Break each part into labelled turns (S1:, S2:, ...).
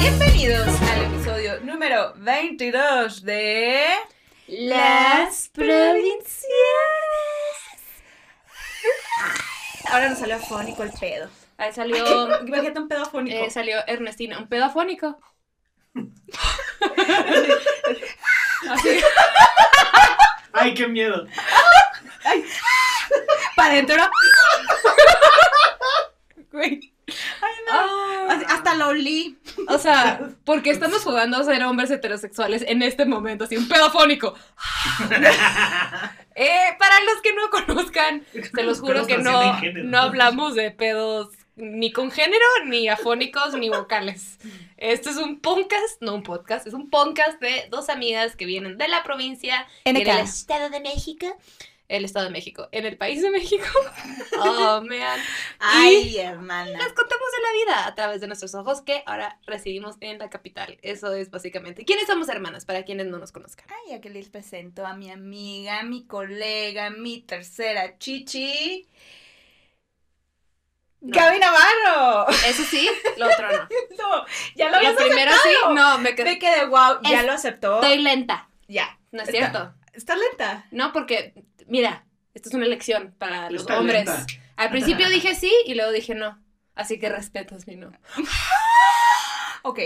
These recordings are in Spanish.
S1: Bienvenidos al episodio número 22 de
S2: Las provincias.
S1: Ahora nos salió afónico el pedo.
S2: Ahí salió,
S1: Imagínate un pedo afónico.
S2: eh, salió Ernestina, un pedo afónico. Así.
S3: Ay, qué miedo.
S1: Para adentro. ¿no? Güey. Así- Hasta lo olí.
S2: O sea, porque estamos jugando a ser hombres heterosexuales en este momento, así un pedo afónico. Eh, para los que no conozcan, se los juro que no, no hablamos de pedos ni con género, ni afónicos, ni vocales. Esto es un podcast, no un podcast, es un podcast de dos amigas que vienen de la provincia, en el Estado de México, el Estado de México, en el país de México. Oh, man.
S1: Ay, hermana.
S2: Les contamos de la vida a través de nuestros ojos que ahora residimos en la capital. Eso es básicamente. ¿Quiénes somos hermanas? Para quienes no nos conozcan.
S1: Ay, aquí les presento a mi amiga, mi colega, mi tercera chichi.
S2: No.
S1: Gaby Navarro.
S2: Eso sí, lo otro no.
S1: No, ya lo
S2: Lo
S1: habías
S2: primero
S1: aceptado.
S2: sí, no, me
S1: Me
S2: quedé.
S1: quedé wow, ya
S2: Es-
S1: lo aceptó.
S2: Estoy lenta.
S1: Ya.
S2: No es
S1: Está-
S2: cierto.
S1: ¿Estás lenta?
S2: No, porque, mira, esto es una elección para los
S3: Está
S2: hombres.
S3: lenta.
S2: Al principio dije sí y luego dije no. Así que respetas mi no.
S1: Ok,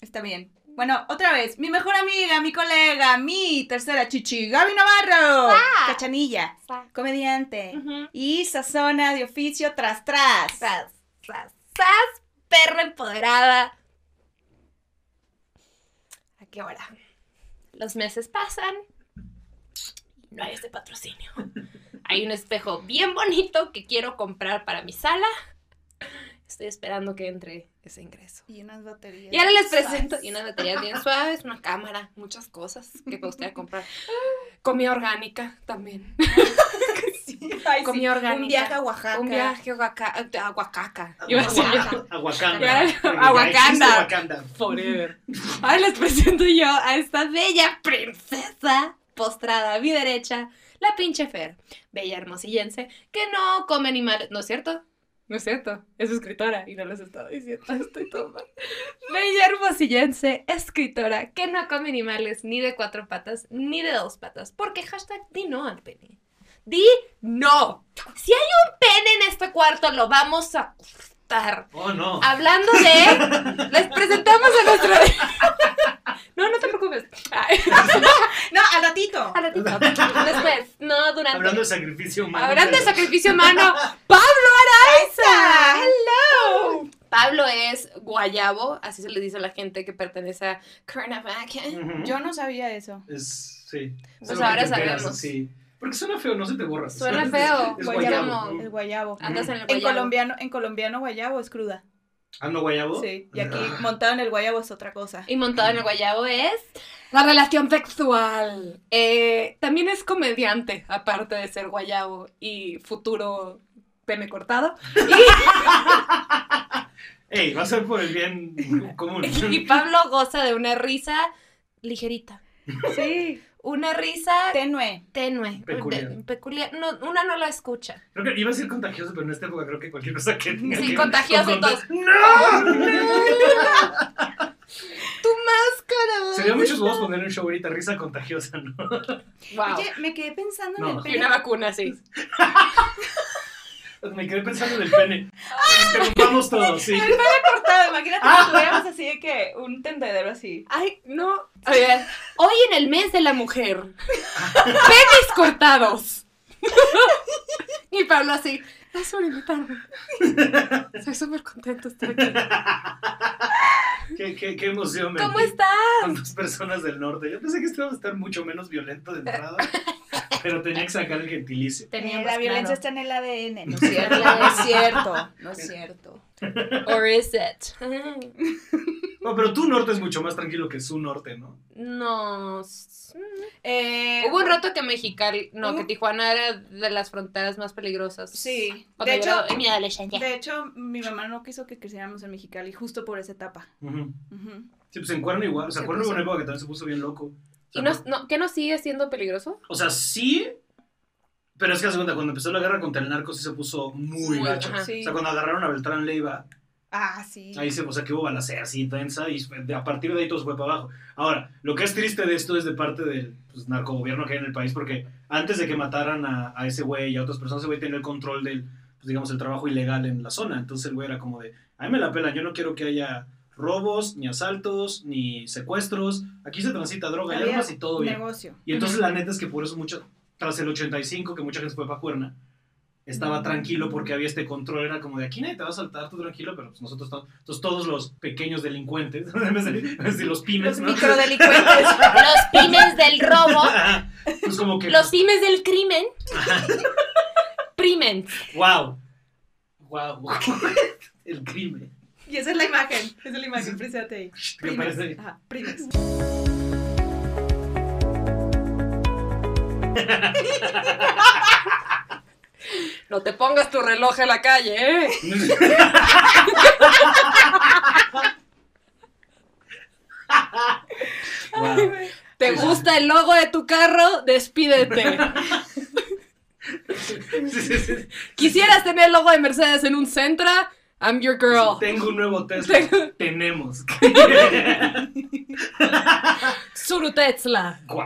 S1: está bien. Bueno, otra vez, mi mejor amiga, mi colega, mi tercera chichi, Gaby Navarro. Cachanilla, comediante. Y sazona de oficio tras tras.
S2: Sas, sas, sas, perra empoderada. ¿A qué hora? Los meses pasan y no hay este patrocinio. Hay un espejo bien bonito que quiero comprar para mi sala. Estoy esperando que entre ese ingreso.
S1: Y unas baterías.
S2: Y ahora les presento y unas baterías bien suaves, una cámara, muchas cosas que me gustaría comprar. Comida orgánica también.
S1: Sí, ay, sí.
S2: Comida orgánica.
S1: Un viaje a Oaxaca.
S2: Un viaje a Oaxaca. a Oaxaca. Iba a decir yo.
S3: A Wakanda.
S2: Forever. Ahora les presento yo a esta bella princesa postrada a mi derecha, la pinche Fer, bella hermosillense, que no come animales. ¿No es cierto? No es cierto. Es escritora y no les estaba diciendo. Estoy todo mal. Bella hermosillense, escritora, que no come animales ni de cuatro patas ni de dos patas. Porque hashtag di no al pene. Di no. Si hay un pene en este cuarto, lo vamos a
S3: Oh, no.
S2: Hablando de. Les presentamos a nuestro. No, no te preocupes.
S1: No, al ratito.
S2: al ratito. Después, no durante.
S3: Hablando de sacrificio humano.
S2: Hablando de sacrificio humano, Pablo Araiza.
S1: Hello.
S2: Pablo es guayabo, así se le dice a la gente que pertenece a Cuernavaca.
S3: Ujú.
S1: Yo no sabía eso.
S3: Es, sí.
S2: Pues ahora sabemos.
S3: Sí. Porque suena feo, no se te borra.
S2: Suena feo,
S3: Es
S2: guayabo.
S3: guayabo.
S1: El guayabo.
S2: Andas en el
S1: En
S2: guayabo.
S1: colombiano, en colombiano guayabo es cruda.
S3: ¿Ah, no guayabo?
S1: Sí. Y aquí montado en el guayabo es otra cosa.
S2: Y montado en el guayabo es la relación sexual. Eh, también es comediante, aparte de ser guayabo y futuro pene cortado.
S3: Ey, va a ser por el bien común.
S2: Y Pablo goza de una risa ligerita.
S1: Sí.
S2: Una risa
S1: Tenue.
S2: tenue.
S3: Peculiar.
S2: de- peculiar. No, una no la escucha.
S3: Creo que iba a ser contagioso, pero en esta época creo que cualquier cosa que tenga
S2: Sí,
S3: que-
S2: contagioso
S3: con-
S2: y todos.
S3: ¡No!
S2: Tu máscara.
S3: Sería muchos huevos poner un show ahorita, risa contagiosa, ¿no?
S2: Wow.
S1: Oye, me quedé pensando
S3: No.
S1: en el
S2: Y
S1: pene.
S2: una vacuna, sí.
S3: Me quedé pensando en el pene. Interrumpamos todo, sí.
S1: El pene cortado, imagínate
S3: Ah.
S1: que tuviéramos así de que un tendedero así.
S2: Ay, no. A ver, hoy en el mes de la mujer, penes cortados. y Pablo así, gracias por invitarme. Estoy súper contento de estar aquí.
S3: Qué, qué, qué emoción. me
S2: ¿Cómo estás?
S3: Con dos personas del norte. Yo pensé que esto iba a estar mucho menos violento de entrada. pero tenía que sacar el gentilicio.
S2: Teníamos
S1: Eh, la violencia
S2: claro.
S1: está en el ADN. No es cierto. No es cierto. No es cierto.
S2: Or is it?
S3: No, pero tu norte es mucho más tranquilo que su norte, ¿no?
S2: No.
S1: Eh,
S2: Hubo un rato que Mexicali, no,
S1: hubo-
S2: que Tijuana era de las fronteras más peligrosas.
S1: Sí. De hecho,
S2: en mi adolescencia.
S1: de hecho, mi mamá no quiso que creciéramos en Mexicali justo por esa etapa.
S3: Ujú.
S1: Ujú.
S3: Sí, pues en Cuerno igual. O sea,
S1: Se
S3: Cuerno hubo una época que también se puso bien loco. O sea,
S2: ¿Y no, no, qué no sigue siendo peligroso?
S3: O sea, sí, Pero es que hace cuenta, cuando empezó la guerra contra el narco sí se puso muy
S2: Muy,
S3: gacho.
S2: ajá.
S3: O
S1: Sí.
S3: sea, cuando agarraron a Beltrán Leiva,
S1: Ah, sí.
S3: ahí se, o sea, que hubo balacera así intensa y a partir de ahí todo se fue para abajo. Ahora, lo que es triste de esto es de parte del pues, narcogobierno que hay en el país, porque antes de que mataran a, a ese güey y a otras personas, ese güey tenía el control del, pues, digamos, el trabajo ilegal en la zona. Entonces el güey era como de, a mí me la pela, yo no quiero que haya robos, ni asaltos, ni secuestros. Aquí se transita droga y armas y todo bien.
S1: negocio.
S3: Y entonces la neta es que por eso mucho, tras el 85, que mucha gente fue para Cuerna, estaba
S1: Mm.
S3: tranquilo porque había este control, era como de aquí nadie te va a saltar, tú tranquilo, pero pues nosotros estamos, entonces todos los pequeños delincuentes, los pymes,
S1: Los
S3: ¿no?
S1: microdelincuentes.
S2: Los pymes del robo,
S3: pues como que,
S2: los pymes del crimen. Primen.
S3: wow, wow, el crimen.
S1: y esa es la imagen. Esa es la imagen. Préstate ahí.
S3: ¿Qué
S1: Primes. Ajá, primes.
S2: No te pongas tu reloj en la calle, ¿eh?
S3: Wow.
S2: ¿Te gusta el logo de tu carro? Despídete.
S3: Sí, sí, sí.
S2: ¿Quisieras tener el logo de Mercedes en un Centra? I'm your girl.
S3: Tengo un nuevo Tesla.
S2: Tengo-
S3: Tenemos.
S2: Suru Tesla.
S3: Wow.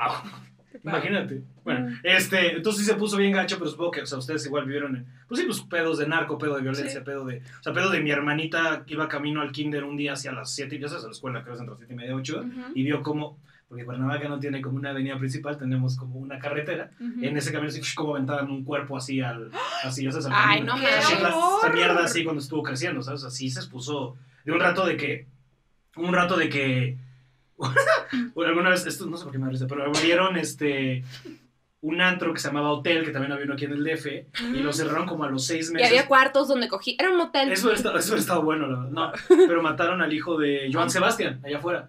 S3: Imagínate. Bueno, este, entonces sí se puso bien gacho, pero supongo que, o sea, ustedes igual vivieron en, pues sí, pues pedos de narco, pedo de violencia,
S2: Sí.
S3: pedo de, o sea, pedo de mi hermanita que iba camino al kinder un día hacia las 7, ya sabes, a la escuela, creo que es entre las 7 y media, 8,
S1: Ujú,
S3: y vio como, porque Cuernavaca no tiene como una avenida principal, tenemos como una carretera, en ese camino así, como aventaban un cuerpo así al, así, ya sabes, al
S2: Ay,
S3: camino.
S2: no
S1: horror!
S3: esa mierda así cuando estuvo creciendo, ¿sabes? Así se expuso de un rato de que, un rato de que, alguna vez, esto no sé por qué me risa, pero abrieron este, un antro que se llamaba Hotel, que también había uno aquí en el DF, y lo cerraron como a los seis
S2: Y
S3: meses.
S2: había cuartos donde cogí. Era un motel.
S3: Eso hubiera estado, eso estado bueno, la verdad. No, pero mataron al hijo de Joan Sebastián, allá afuera.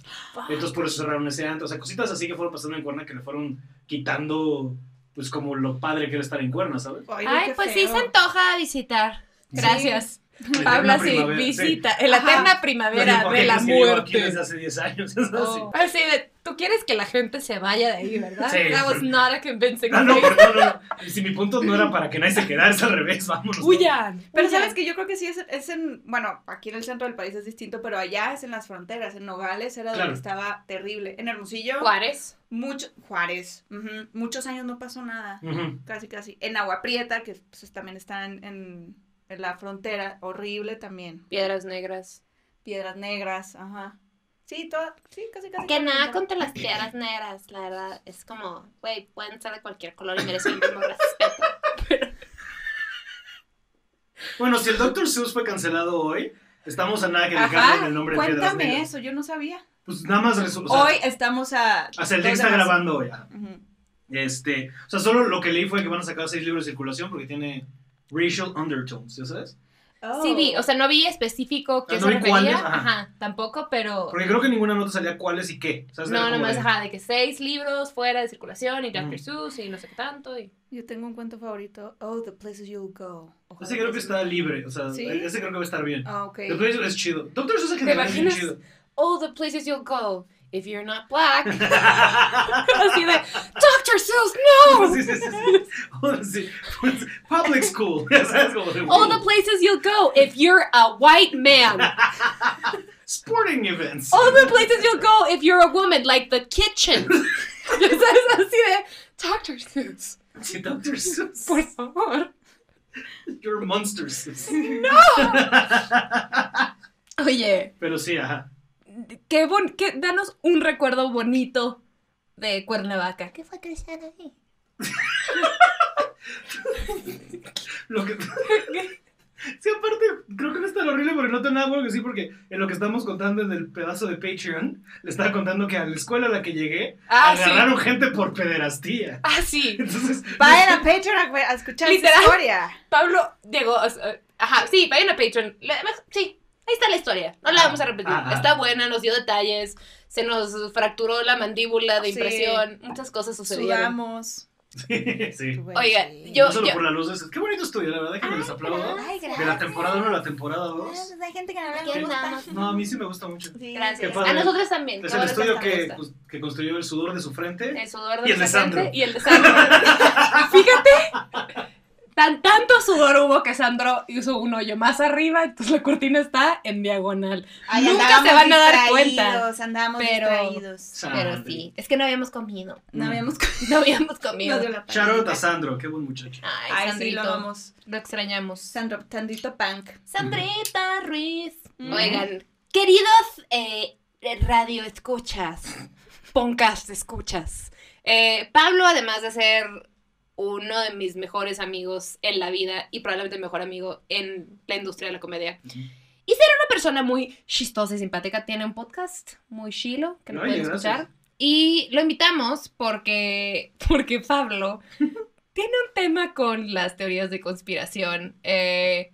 S3: Entonces por eso cerraron ese antro. O sea, cositas así que fueron pasando en Cuerna que le fueron quitando, pues como lo padre que era estar en Cuerna, ¿sabes?
S1: Ay,
S2: pues sí se antoja visitar. Gracias. Pablo,
S3: eterna
S2: sí, visita. En la
S1: Ajá.
S2: eterna primavera de la muerte.
S3: desde hace 10 años.
S1: Oh.
S2: Así de, tú quieres que la gente se vaya de ahí, ¿verdad?
S3: Sí.
S2: That was not a convincing
S3: No, no, no, no, Si mi punto no era para que nadie se quedara, es al revés, vámonos.
S2: Huyan.
S1: Pero
S2: huyan.
S1: sabes que yo creo que sí es, es en, bueno, aquí en el centro del país es distinto, pero allá es en las fronteras, en Nogales era
S3: Claro.
S1: donde estaba terrible. En Hermosillo,
S2: Juárez.
S1: mucho, Juárez, muchos años no pasó nada, casi casi. En Agua Prieta, que pues, también está en, en, en la frontera, horrible también.
S2: Piedras negras.
S1: Piedras Negras, ajá. Sí, toda, sí, casi casi.
S2: Que nada contra las piedras negras, la verdad. Es como, güey, pueden ser de cualquier color y merecen el mismo respeto.
S3: Bueno, si el Dr. Seuss fue cancelado hoy, estamos a nada que le
S1: Ajá,
S3: cambien el nombre de Piedras
S1: cuéntame eso, yo no sabía.
S3: Pues nada más resulta. o sea,
S1: Hoy estamos a...
S3: Hasta el día está grabando hoy. Este, o sea, solo lo que leí fue que van a sacar seis libros de circulación porque tiene racial undertones, ¿ya sabes?
S1: Oh.
S2: Sí vi, o sea, no vi específico qué se
S3: no vi
S2: refería.
S3: cuáles,
S2: Ajá.
S3: ajá.
S2: tampoco, pero...
S3: Porque creo que ninguna nota salía cuáles y qué.
S2: No, nomás,
S3: de-
S2: ajá, de que seis libros fuera de circulación y Dr.
S3: Mm.
S2: Seuss y no sé qué tanto. Y...
S1: Yo tengo un cuento favorito. Oh, the places you'll go. Ojalá
S3: Ese creo que está
S1: places-
S3: libre, o sea,
S1: ¿Sí?
S3: ese creo que va a estar bien.
S1: Ah, ok.
S3: El Place es chido. Doctor Seuss en
S2: ¿Te
S3: general es bien
S2: imaginas?
S3: chido.
S2: Oh, the places you'll go if you're not black. Así de, Dr. Seuss, no!
S3: Public school, sabes como
S2: All the places you'll go if you're a white man.
S3: sporting events.
S2: All the places you'll go if you're a woman, like the kitchen. Ya sabes, así de, Dr. Seuss,
S3: Dr. Seuss.
S2: por favor.
S3: You're monster No!
S2: Oye,
S3: Pero sí, ajá.
S2: Qué bon qué, danos un recuerdo bonito de Cuernavaca. ¿Qué fue crecer ahí?
S3: Lo que... Sí, aparte, creo que no es tan horrible porque no tengo nada bueno que decir porque en lo que estamos contando en el pedazo de Patreon, le estaba contando que a la escuela a la que llegué,
S2: Ah, sí.
S3: agarraron gente por pederastía.
S2: Ah, sí.
S3: Entonces,
S1: Vayan a Patreon a, escuchar
S2: Literal.
S1: esa historia.
S2: Pablo llegó. o sea, Ajá, sí, vayan a Patreon. Sí, ahí está la historia. No la vamos a repetir.
S3: Ajá.
S2: Está buena, nos dio detalles. Se nos fracturó la mandíbula de
S1: Sí.
S2: impresión. Muchas cosas sucedieron.
S1: Sudamos.
S3: sí, sí.
S2: Oiga,
S1: Sí.
S2: yo-
S3: no solo por la luz, es- qué bonito estudio, la verdad que me les aplaudo.
S1: Ay,
S3: De la temporada 1 a la temporada 2.
S1: Hay gente que no
S2: ¿Quién
S1: gusta.
S3: No, a mí sí me gusta mucho.
S1: Sí.
S2: Gracias. A nosotros también.
S3: Es el estudio que, pues, que construyó el sudor de su frente.
S2: El sudor de
S3: y el de
S2: frente Y el de Sandro. Fíjate Sandro hizo un hoyo más arriba, entonces la cortina está en diagonal.
S1: Ay,
S2: Nunca se van a dar cuenta.
S1: Andábamos
S2: Pero-
S1: distraídos.
S2: Pero sí, es que no habíamos comido.
S1: No habíamos
S2: No habíamos comido.
S1: Nos dio la
S3: Shout out a
S1: panita.
S3: Sandro, qué buen muchacho.
S2: Ay,
S1: Ay, sí,
S2: Sandrito,
S1: lo amamos.
S2: lo extrañamos.
S1: Sandro, Sandrito Punk.
S2: Sandrita Ruiz.
S1: Mm.
S2: Oigan, queridos eh, radio escuchas, podcast escuchas. eh, Pablo, además de ser uno de mis mejores amigos en la vida y probablemente el mejor amigo en la industria de la comedia. Y ser una persona muy chistosa y simpática, tiene un podcast muy chilo que lo
S3: Oye,
S2: pueden
S3: gracias.
S2: escuchar. Y lo invitamos porque, porque Pablo tiene un tema con las teorías de conspiración. eh,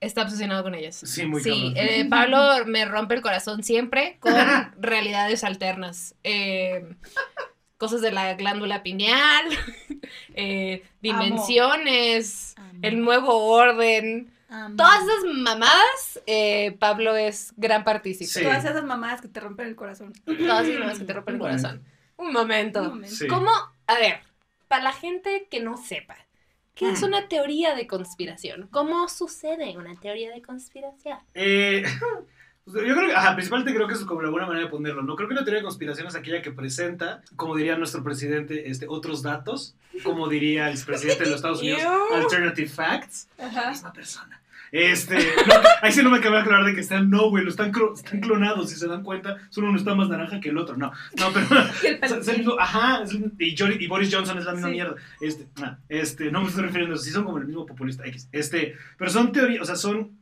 S2: está obsesionado con ellas.
S3: Sí, muy
S2: Sí, eh, Pablo me rompe el corazón siempre con realidades alternas. Eh, cosas de la glándula pineal, eh, dimensiones,
S1: Amo.
S2: el nuevo orden.
S1: Amo.
S2: Todas esas mamadas, eh, Pablo es gran partícipe.
S3: Sí.
S1: Todas esas mamadas que te rompen el corazón.
S2: Todas esas mamadas que te rompen el
S3: Un momento.
S2: corazón. Un momento.
S1: Un momento.
S3: Sí.
S2: ¿Cómo? A ver, para la gente que no sepa, ¿qué es
S3: Mm.
S2: una teoría de conspiración? ¿Cómo sucede una teoría de conspiración?
S3: Eh, yo creo que, ajá, principalmente creo que es como la buena manera de ponerlo, ¿no? Creo que una teoría de conspiración es aquella que presenta, como diría nuestro presidente, este, otros datos, como diría el presidente de los Estados Unidos, alternative facts, la
S1: Ajá.
S3: misma persona. Este, no, ahí sí no me acaba de aclarar de que están, no, güey, lo están, están clonados, si se dan cuenta, solo uno está más naranja que el otro, no, no, pero, ajá, y, Jory- y Boris Johnson es la misma
S1: Sí.
S3: mierda, este, este, no me estoy refiriendo sí son como el mismo populista X, este, pero son teorías, o sea, son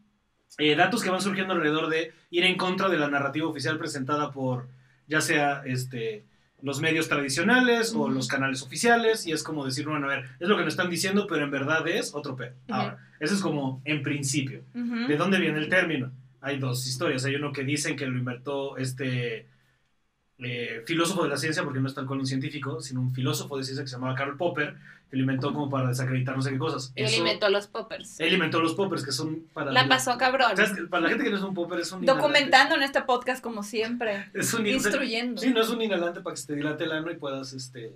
S3: eh, datos que van surgiendo alrededor de ir en contra de la narrativa oficial presentada por ya sea este los medios tradicionales o los canales oficiales y es como decir, bueno, a ver, es lo que nos están diciendo, pero en verdad es otro pedo. Ahora, eso es como en principio. ¿De dónde viene el término? Hay dos historias. Hay uno que dicen que lo inventó este eh, filósofo de la ciencia, porque no es tal cual un científico, sino un filósofo de ciencia que se llamaba Karl Popper, que lo inventó como para desacreditar no sé qué cosas.
S2: Él
S3: Eso-
S2: inventó los poppers.
S3: él inventó los poppers, que son para...
S2: La pasó cabrón.
S3: ¿Sabes qué? Para la gente que no es un popper, es un
S1: Documentando en este podcast como siempre.
S3: Es un.
S1: Instruyendo.
S3: Sí, no es un inhalante para que se te dilate el ano y puedas este,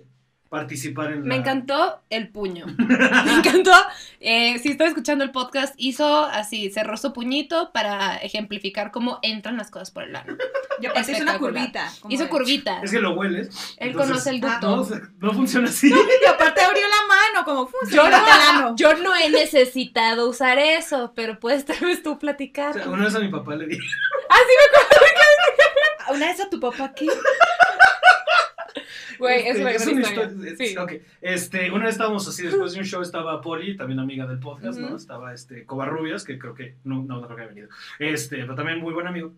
S3: participar en
S2: Me
S3: la-
S2: encantó el puño. Me encantó. Eh, si estaba escuchando el podcast, hizo así, cerró su puñito para ejemplificar cómo entran las cosas por el ano.
S1: Yo aparte hice una curvita.
S2: Hizo curvita.
S3: Es que lo hueles.
S2: Él
S3: entonces-
S2: conoce el
S1: ah,
S2: ducto.
S3: No, funciona así.
S1: Y aparte abrió la mano, como fu, se
S2: Yo
S1: dilata el ano.
S2: no, yo no he necesitado usar eso, pero puedes tal vez tú
S3: O
S2: platicar.
S3: sea, una vez a mi papá le dije,
S1: Una vez a tu papá aquí.
S2: Güey, es
S3: Este,
S2: una
S3: es una
S2: historia.
S3: historia-
S2: Sí.
S3: es- ok. Este, una vez estábamos así, después de un show estaba Poli, también amiga del podcast, ¿no?
S1: Ujú.
S3: Estaba este, Covarrubias, que creo que, no, no, no creo que haya venido. Este, pero también muy buen amigo.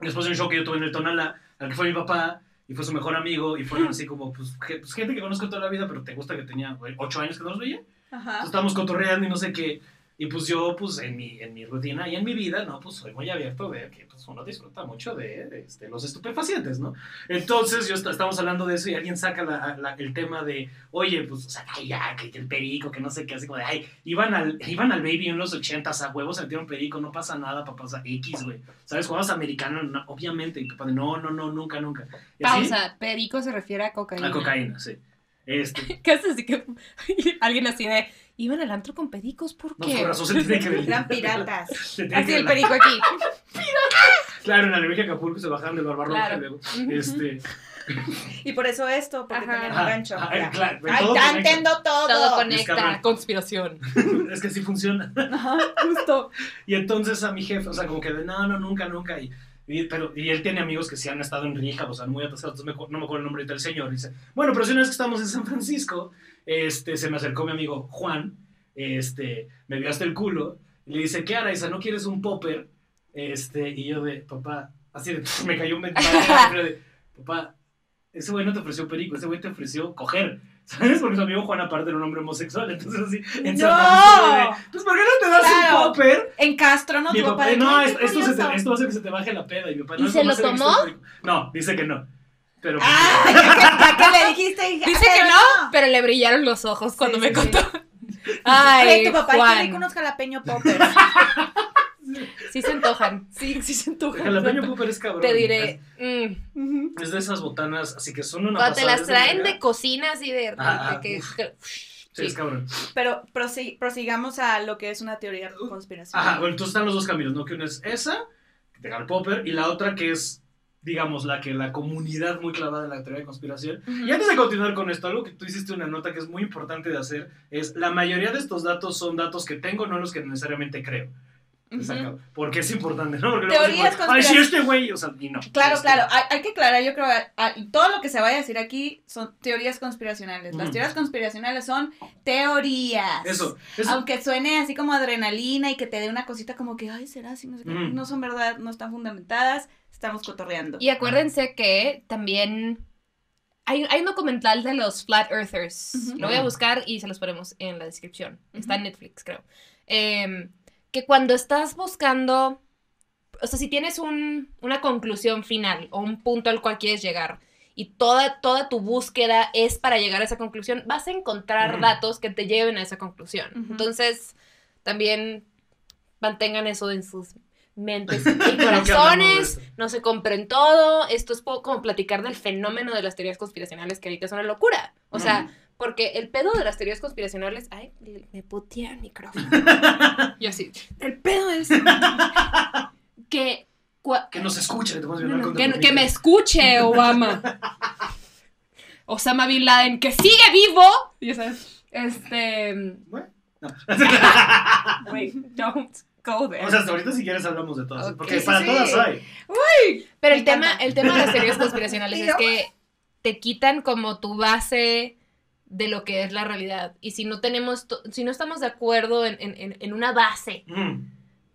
S3: Después de un show que yo tuve en el Tonala, al que fue mi papá, y fue su mejor amigo, y fueron así como, pues, pues, gente que conozco toda la vida, pero te gusta que tenía güey, ocho años que no los veía.
S1: Ajá.
S3: Entonces estábamos cotorreando y no sé qué. Y pues yo, pues en mi, en mi rutina y en mi vida, ¿no? Pues soy muy abierto de que pues, uno disfruta mucho de, de, este, los estupefacientes, ¿no? Entonces yo est- estamos hablando de eso y alguien saca la- la- el tema de, oye, pues, o sea, ay, ya, que el perico, que no sé qué, así como de, ay, iban al, iban al baby en los ochentas a huevos, se metieron perico, no pasa nada, papá, o sea, X, güey. ¿Sabes? Jugabas americano, no, obviamente. Y papá no, no, no, nunca, nunca. Y así,
S2: Pausa. Perico se refiere a cocaína.
S3: A cocaína, sí. Este,
S2: ¿Qué haces? Así que alguien así de, iban al antro con pericos, ¿por
S3: no,
S2: qué?
S3: por razón se tiene que ver.
S1: Eran piratas.
S2: Así el perico aquí.
S3: Claro, en la Leveja Acapulco se bajaban del barbarroja
S2: Claro.
S3: y luego, este...
S1: Y por eso esto, porque
S2: Ajá.
S1: tenían un gancho.
S3: ajá,
S1: Ya.
S3: claro,
S1: Ay,
S3: todo
S1: ya entiendo todo.
S2: Todo conecta. Conspiración.
S3: es que sí funciona.
S1: Ajá, justo.
S3: Y entonces a mi jefe, o sea, como que de, no, no, nunca, nunca. Y, y- pero, y él tiene amigos que sí han estado en Rija, o sea, muy atascados, entonces me no me acuerdo el nombre del señor. Dice, bueno, pero si una vez que estamos en San Francisco, este, se me acercó mi amigo Juan, este, me vio hasta el culo, y le dice, ¿qué hará, Isa? ¿No quieres un popper? Este, y yo de, papá, así de, me cayó un de, papá, ese güey no te ofreció perico, ese güey te ofreció coger. ¿Sabes? Porque su amigo Juan aparte era un hombre homosexual, entonces así, en
S1: ¡No!
S3: Pues ¿por qué no te das
S1: Claro.
S3: un popper?
S1: En Castro, ¿no?
S3: Mi
S1: Tu
S3: papá,
S1: papá de
S3: no, esto,
S1: "Ay, qué
S3: esto, se te-
S1: curioso".
S3: esto hacer que se te baje la peda. Y mi papá,
S2: ¿Y
S3: no,
S2: se lo tomó?
S3: No, dice que no. Pero
S1: Ah, ya que le dijiste. hija,
S2: Dice que no, pero le brillaron los ojos cuando
S1: Sí,
S2: me
S1: sí,
S2: contó. Ay,
S1: tu papá
S2: Juan.
S1: tiene unos jalapeño poppers.
S2: Sí se antojan.
S1: Sí, sí se antoja.
S3: el jalapeño popper es cabrón.
S2: Te diré. mm.
S3: Es, de esas botanas, así que son una
S2: cuando te las traen
S3: verga.
S2: de cocina así de,
S3: Ah,
S2: de que.
S3: uf. Sí, es cabrón.
S1: Pero prosi- prosigamos a lo que es una teoría de conspiración.
S3: Ajá, bueno, entonces están los dos caminos, ¿no? Que una es esa, que te Karl Popper, y la otra que es, digamos, la que la comunidad muy clavada en la teoría de conspiración. Y antes de continuar con esto, algo que tú hiciste una nota que es muy importante de hacer es la mayoría de estos datos son datos que tengo, no los que necesariamente creo. Porque es importante, ¿no? Porque luego
S1: Teorías
S3: decimos, Ay, sí, este güey, o sea, y no.
S1: Claro,
S3: Este-
S1: claro, hay, hay que aclarar, yo creo, a- a- todo lo que se vaya a decir aquí son teorías conspiracionales. Las teorías conspiracionales son teorías.
S3: Eso, eso.
S1: Aunque suene así como adrenalina y que te dé una cosita como que, ay, será así, no sé qué.
S3: Ujú.
S1: No son verdad, no están fundamentadas, estamos cotorreando.
S2: Y acuérdense que también hay, hay un documental de los Flat Earthers. Lo voy a buscar y se los ponemos en la descripción. Está en Netflix, creo. Em, que cuando estás buscando, o sea, si tienes un- una conclusión final o un punto al cual quieres llegar y toda, toda tu búsqueda es para llegar a esa conclusión, vas a encontrar
S3: Ujú.
S2: datos que te lleven a esa conclusión. Entonces, también mantengan eso en sus mentes y corazones no se compren todo. Esto es poco como platicar del fenómeno de las teorías conspiracionales que ahorita es una locura. O sea. Porque el pedo de las teorías conspiracionales. Ay, me putea el micrófono. y así. El pedo es que. cua-
S3: Que nos
S2: no,
S3: con
S2: que, me escuche, Obama. Osama Bin Laden, que sigue vivo. Ya sabes. Este.
S3: Bueno, no.
S2: Wait, don't go there.
S3: O sea, hasta ahorita si quieres hablamos de todas, porque
S1: sí,
S3: para
S1: sí.
S3: todas hay.
S2: Pero
S1: Me
S2: el tema, el tema de las teorías conspiracionales es que te quitan como tu base de lo que es la realidad. Y si no tenemos, si no estamos de acuerdo en, en- en- en una base,
S3: Mm.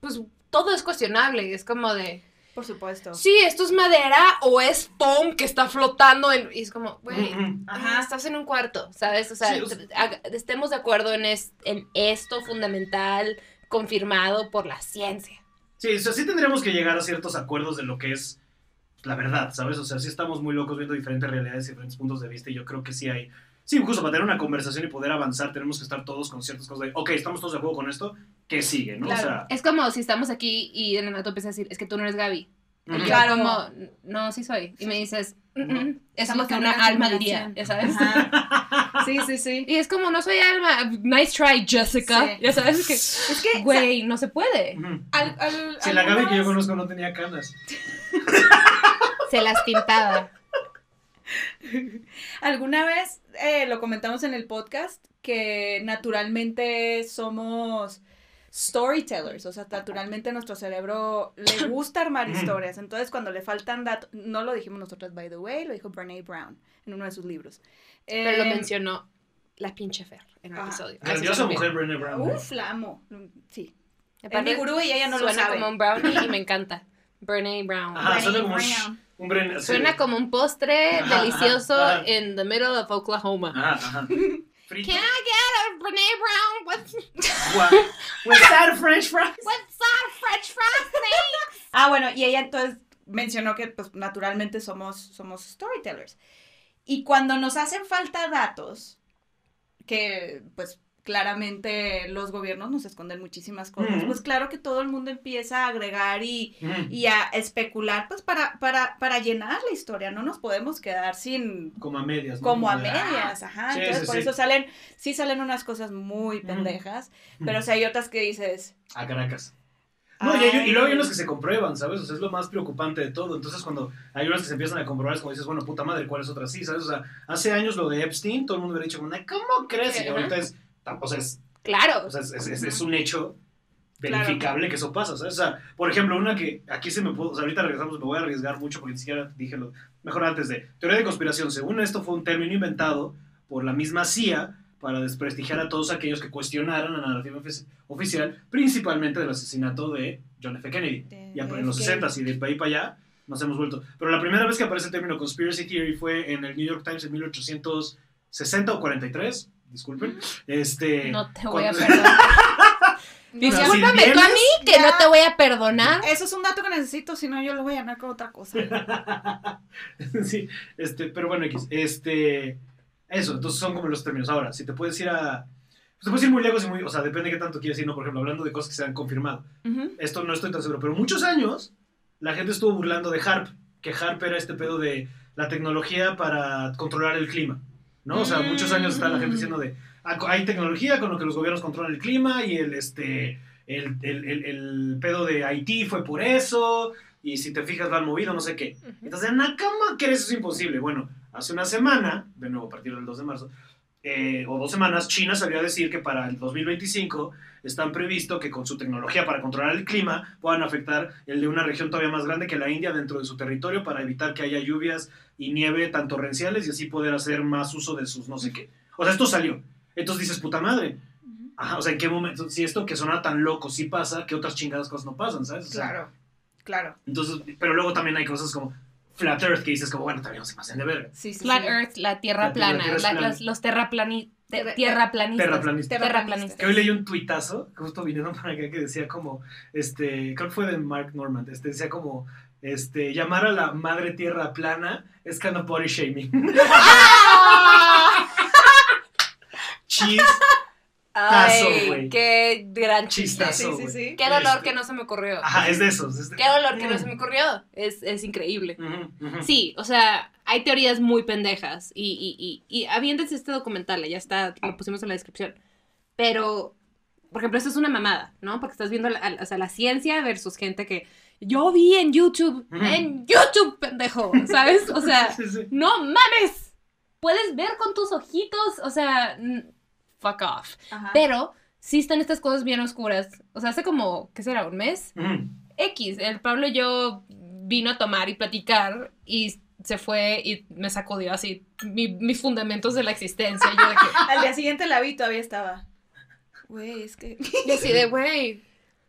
S2: pues todo es cuestionable. Y es como de,
S1: Por supuesto.
S2: sí, esto es madera o es foam que está flotando. en-". y es como, güey,
S3: Mm, mm.
S2: ajá, estás en un cuarto, ¿sabes? O sea,
S3: Sí,
S2: haga- estemos de acuerdo en, es- en esto fundamental, confirmado por la ciencia.
S3: Sí, o sea, sí tendríamos que llegar a ciertos acuerdos de lo que es la verdad, ¿sabes? O sea, sí estamos muy locos viendo diferentes realidades y diferentes puntos de vista y yo creo que sí hay... Sí, justo para tener una conversación y poder avanzar tenemos que estar todos con ciertas cosas de, ok, estamos todos de acuerdo con esto, ¿qué sigue? ¿no?
S1: Claro.
S3: O sea,
S2: Es como si estamos aquí y de nada tú empiezas a decir, es que tú no eres Gaby. Yo
S1: Claro.
S2: como, no, sí soy. Y me dices, "Mm, mm, es
S1: Estamos
S2: lo que
S1: en
S2: una alma diría, ya sabes.
S1: Ajá. Sí, sí, sí.
S2: Y es como, no soy alma, nice try, Jessica.
S1: Sí.
S2: Ya sabes que,
S1: Es que,
S2: güey, no se puede.
S3: Ujú.
S1: al, al-
S3: Si la Gaby que yo
S1: algunas-
S3: conozco no tenía canas.
S2: Se las tintaba.
S1: Alguna vez eh, lo comentamos en el podcast que naturalmente somos storytellers, o sea, naturalmente nuestro cerebro le gusta armar
S3: Ujú.
S1: historias, entonces cuando le faltan datos, no lo dijimos nosotros, by the way, lo dijo Brene Brown en uno de sus libros.
S2: Pero lo
S1: Eh,
S2: mencionó la pinche Fer en un
S1: Ajá.
S2: episodio.
S3: Grandiosa mujer. Brené Brown. ¿eh?
S1: Uf, la amo, sí. Es mi gurú y ella no lo
S2: Suena
S1: sabe.
S2: como un brownie y me encanta. Brene Brown.
S3: Ajá, suena
S1: Brené
S3: como un,
S1: Brown.
S3: Un Brené- sí.
S2: Suena como un postre
S3: Ajá,
S2: delicioso
S3: ajá,
S2: in the middle of Oklahoma.
S3: Ajá, ajá. Frito.
S2: Can I get a Brene Brown with,
S3: What? With that French fries?
S2: with some French fries, please?
S1: Ah, bueno, y ella entonces mencionó que pues naturalmente somos, somos storytellers. Y cuando nos hacen falta datos, que pues claramente los gobiernos nos esconden muchísimas cosas, pues claro que todo el mundo empieza a agregar y,
S3: Mm.
S1: y a especular pues para, para, para llenar la historia, no nos podemos quedar sin...
S3: Como a medias. ¿no?
S1: Como a
S3: de, ah,
S1: medias, ajá.
S3: Sí,
S1: Entonces,
S3: sí,
S1: por
S3: sí.
S1: eso salen, sí salen unas cosas muy pendejas, pero o sea, hay otras que dices,
S3: A Caracas. No, y, hay-
S1: "Ay".
S3: y luego hay unos que se comprueban, ¿sabes? O sea, es lo más preocupante de todo. Entonces, cuando hay unos que se empiezan a comprobar, es como dices, bueno, puta madre, ¿cuál es otra? Sí, ¿sabes? O sea, hace años lo de Epstein, todo el mundo hubiera dicho, como, ¿cómo crees? Y ahorita es, o sea, es,
S2: Claro.
S3: o sea, es, es- es- es un hecho verificable que eso pasa, ¿sabes? O sea, por ejemplo, una que aquí se me pudo, o sea, ahorita regresamos, me voy a arriesgar mucho porque ni siquiera dije lo mejor antes de teoría de conspiración. Según esto, fue un término inventado por la misma CIA para desprestigiar a todos aquellos que cuestionaran la narrativa ofici- oficial, principalmente del asesinato de John F. Kennedy.
S1: De
S3: Ya en los
S1: JFK.
S3: 60 y de ahí para allá nos hemos vuelto. Pero la primera vez que aparece el término conspiracy theory fue en el New York Times en 1860 o 43, disculpen. Este,
S2: No te voy a perdonar. Discúlpame tú a mí que
S1: ya-
S2: no te voy a perdonar.
S1: Eso es un dato que necesito, si no yo lo voy a llenar con otra cosa.
S3: sí, este, pero bueno, X, este, eso, entonces son como los términos. Ahora, si te puedes ir a, pues te puedes ir muy lejos y muy, o sea, depende de qué tanto quieres ir, ¿no? Por ejemplo, hablando de cosas que se han confirmado. Esto no estoy tan seguro, pero muchos años la gente estuvo burlando de HARP, que HARP era este pedo de la tecnología para controlar el clima, ¿no? O sea, muchos años está la gente diciendo de, a- hay tecnología con lo que los gobiernos controlan el clima y el, este, el, el, el- el pedo de Haití fue por eso, y si te fijas lo han movido, no sé qué. Entonces, Nakama, que eso es imposible. Bueno, hace una semana, de nuevo a partir del 2 de marzo, eh, o dos semanas, China salió a decir que para el 2025 están previsto que con su tecnología para controlar el clima puedan afectar el de una región todavía más grande que la India dentro de su territorio para evitar que haya lluvias y nieve tan torrenciales y así poder hacer más uso de sus no sé qué. O sea, esto salió. Entonces dices, puta madre. Ajá, o sea, ¿en qué momento? Si esto que suena tan loco sí pasa, ¿qué otras chingadas cosas no pasan, sabes? O sea,
S1: Claro, claro.
S3: Entonces, pero luego también hay cosas como Flat Earth que dices como, bueno, también no se pasen de verga.
S1: Sí, sí,
S2: Flat
S1: sí.
S2: Earth, la tierra
S3: La tierra-
S2: plana,
S3: tierra
S2: la-
S3: plana.
S2: los, los terraplani- te-
S1: Terra-
S2: tierraplanistas.
S3: Terraplanistas.
S2: Terraplanistas.
S3: Que hoy leí un tuitazo, justo viniendo para acá, que decía como, este, creo que fue de Mark Norman, este, decía como, este, llamar a la madre tierra plana es kind of body shaming. Tazo,
S2: Ay,
S3: güey.
S2: qué gran chiste.
S3: Chistazo.
S1: Sí, sí, sí.
S2: Qué dolor
S3: Este.
S2: que no se me ocurrió.
S3: ajá, es de esos. es de-
S2: Qué dolor que no
S3: Mm.
S2: se me ocurrió. Es, es increíble. Sí, o sea, hay teorías muy pendejas. Y, y, y, y aviéntense este documental, ya está, lo pusimos en la descripción. Pero, por ejemplo, esto es una mamada, ¿no? Porque estás viendo la, o sea, la ciencia versus gente que yo vi en YouTube. En YouTube, pendejo, ¿sabes? O sea,
S3: Sí, sí.
S2: no mames. Puedes ver con tus ojitos, o sea, mm, fuck off.
S1: Ajá.
S2: Pero sí están estas cosas bien oscuras. O sea, hace como, ¿qué será? ¿Un mes? X, el Pablo y yo vino a tomar y platicar y se fue y me sacudió así mi- mis fundamentos de la existencia. Yo de que,
S1: Al día siguiente la vi todavía estaba. Güey, es que.
S2: y así de, güey,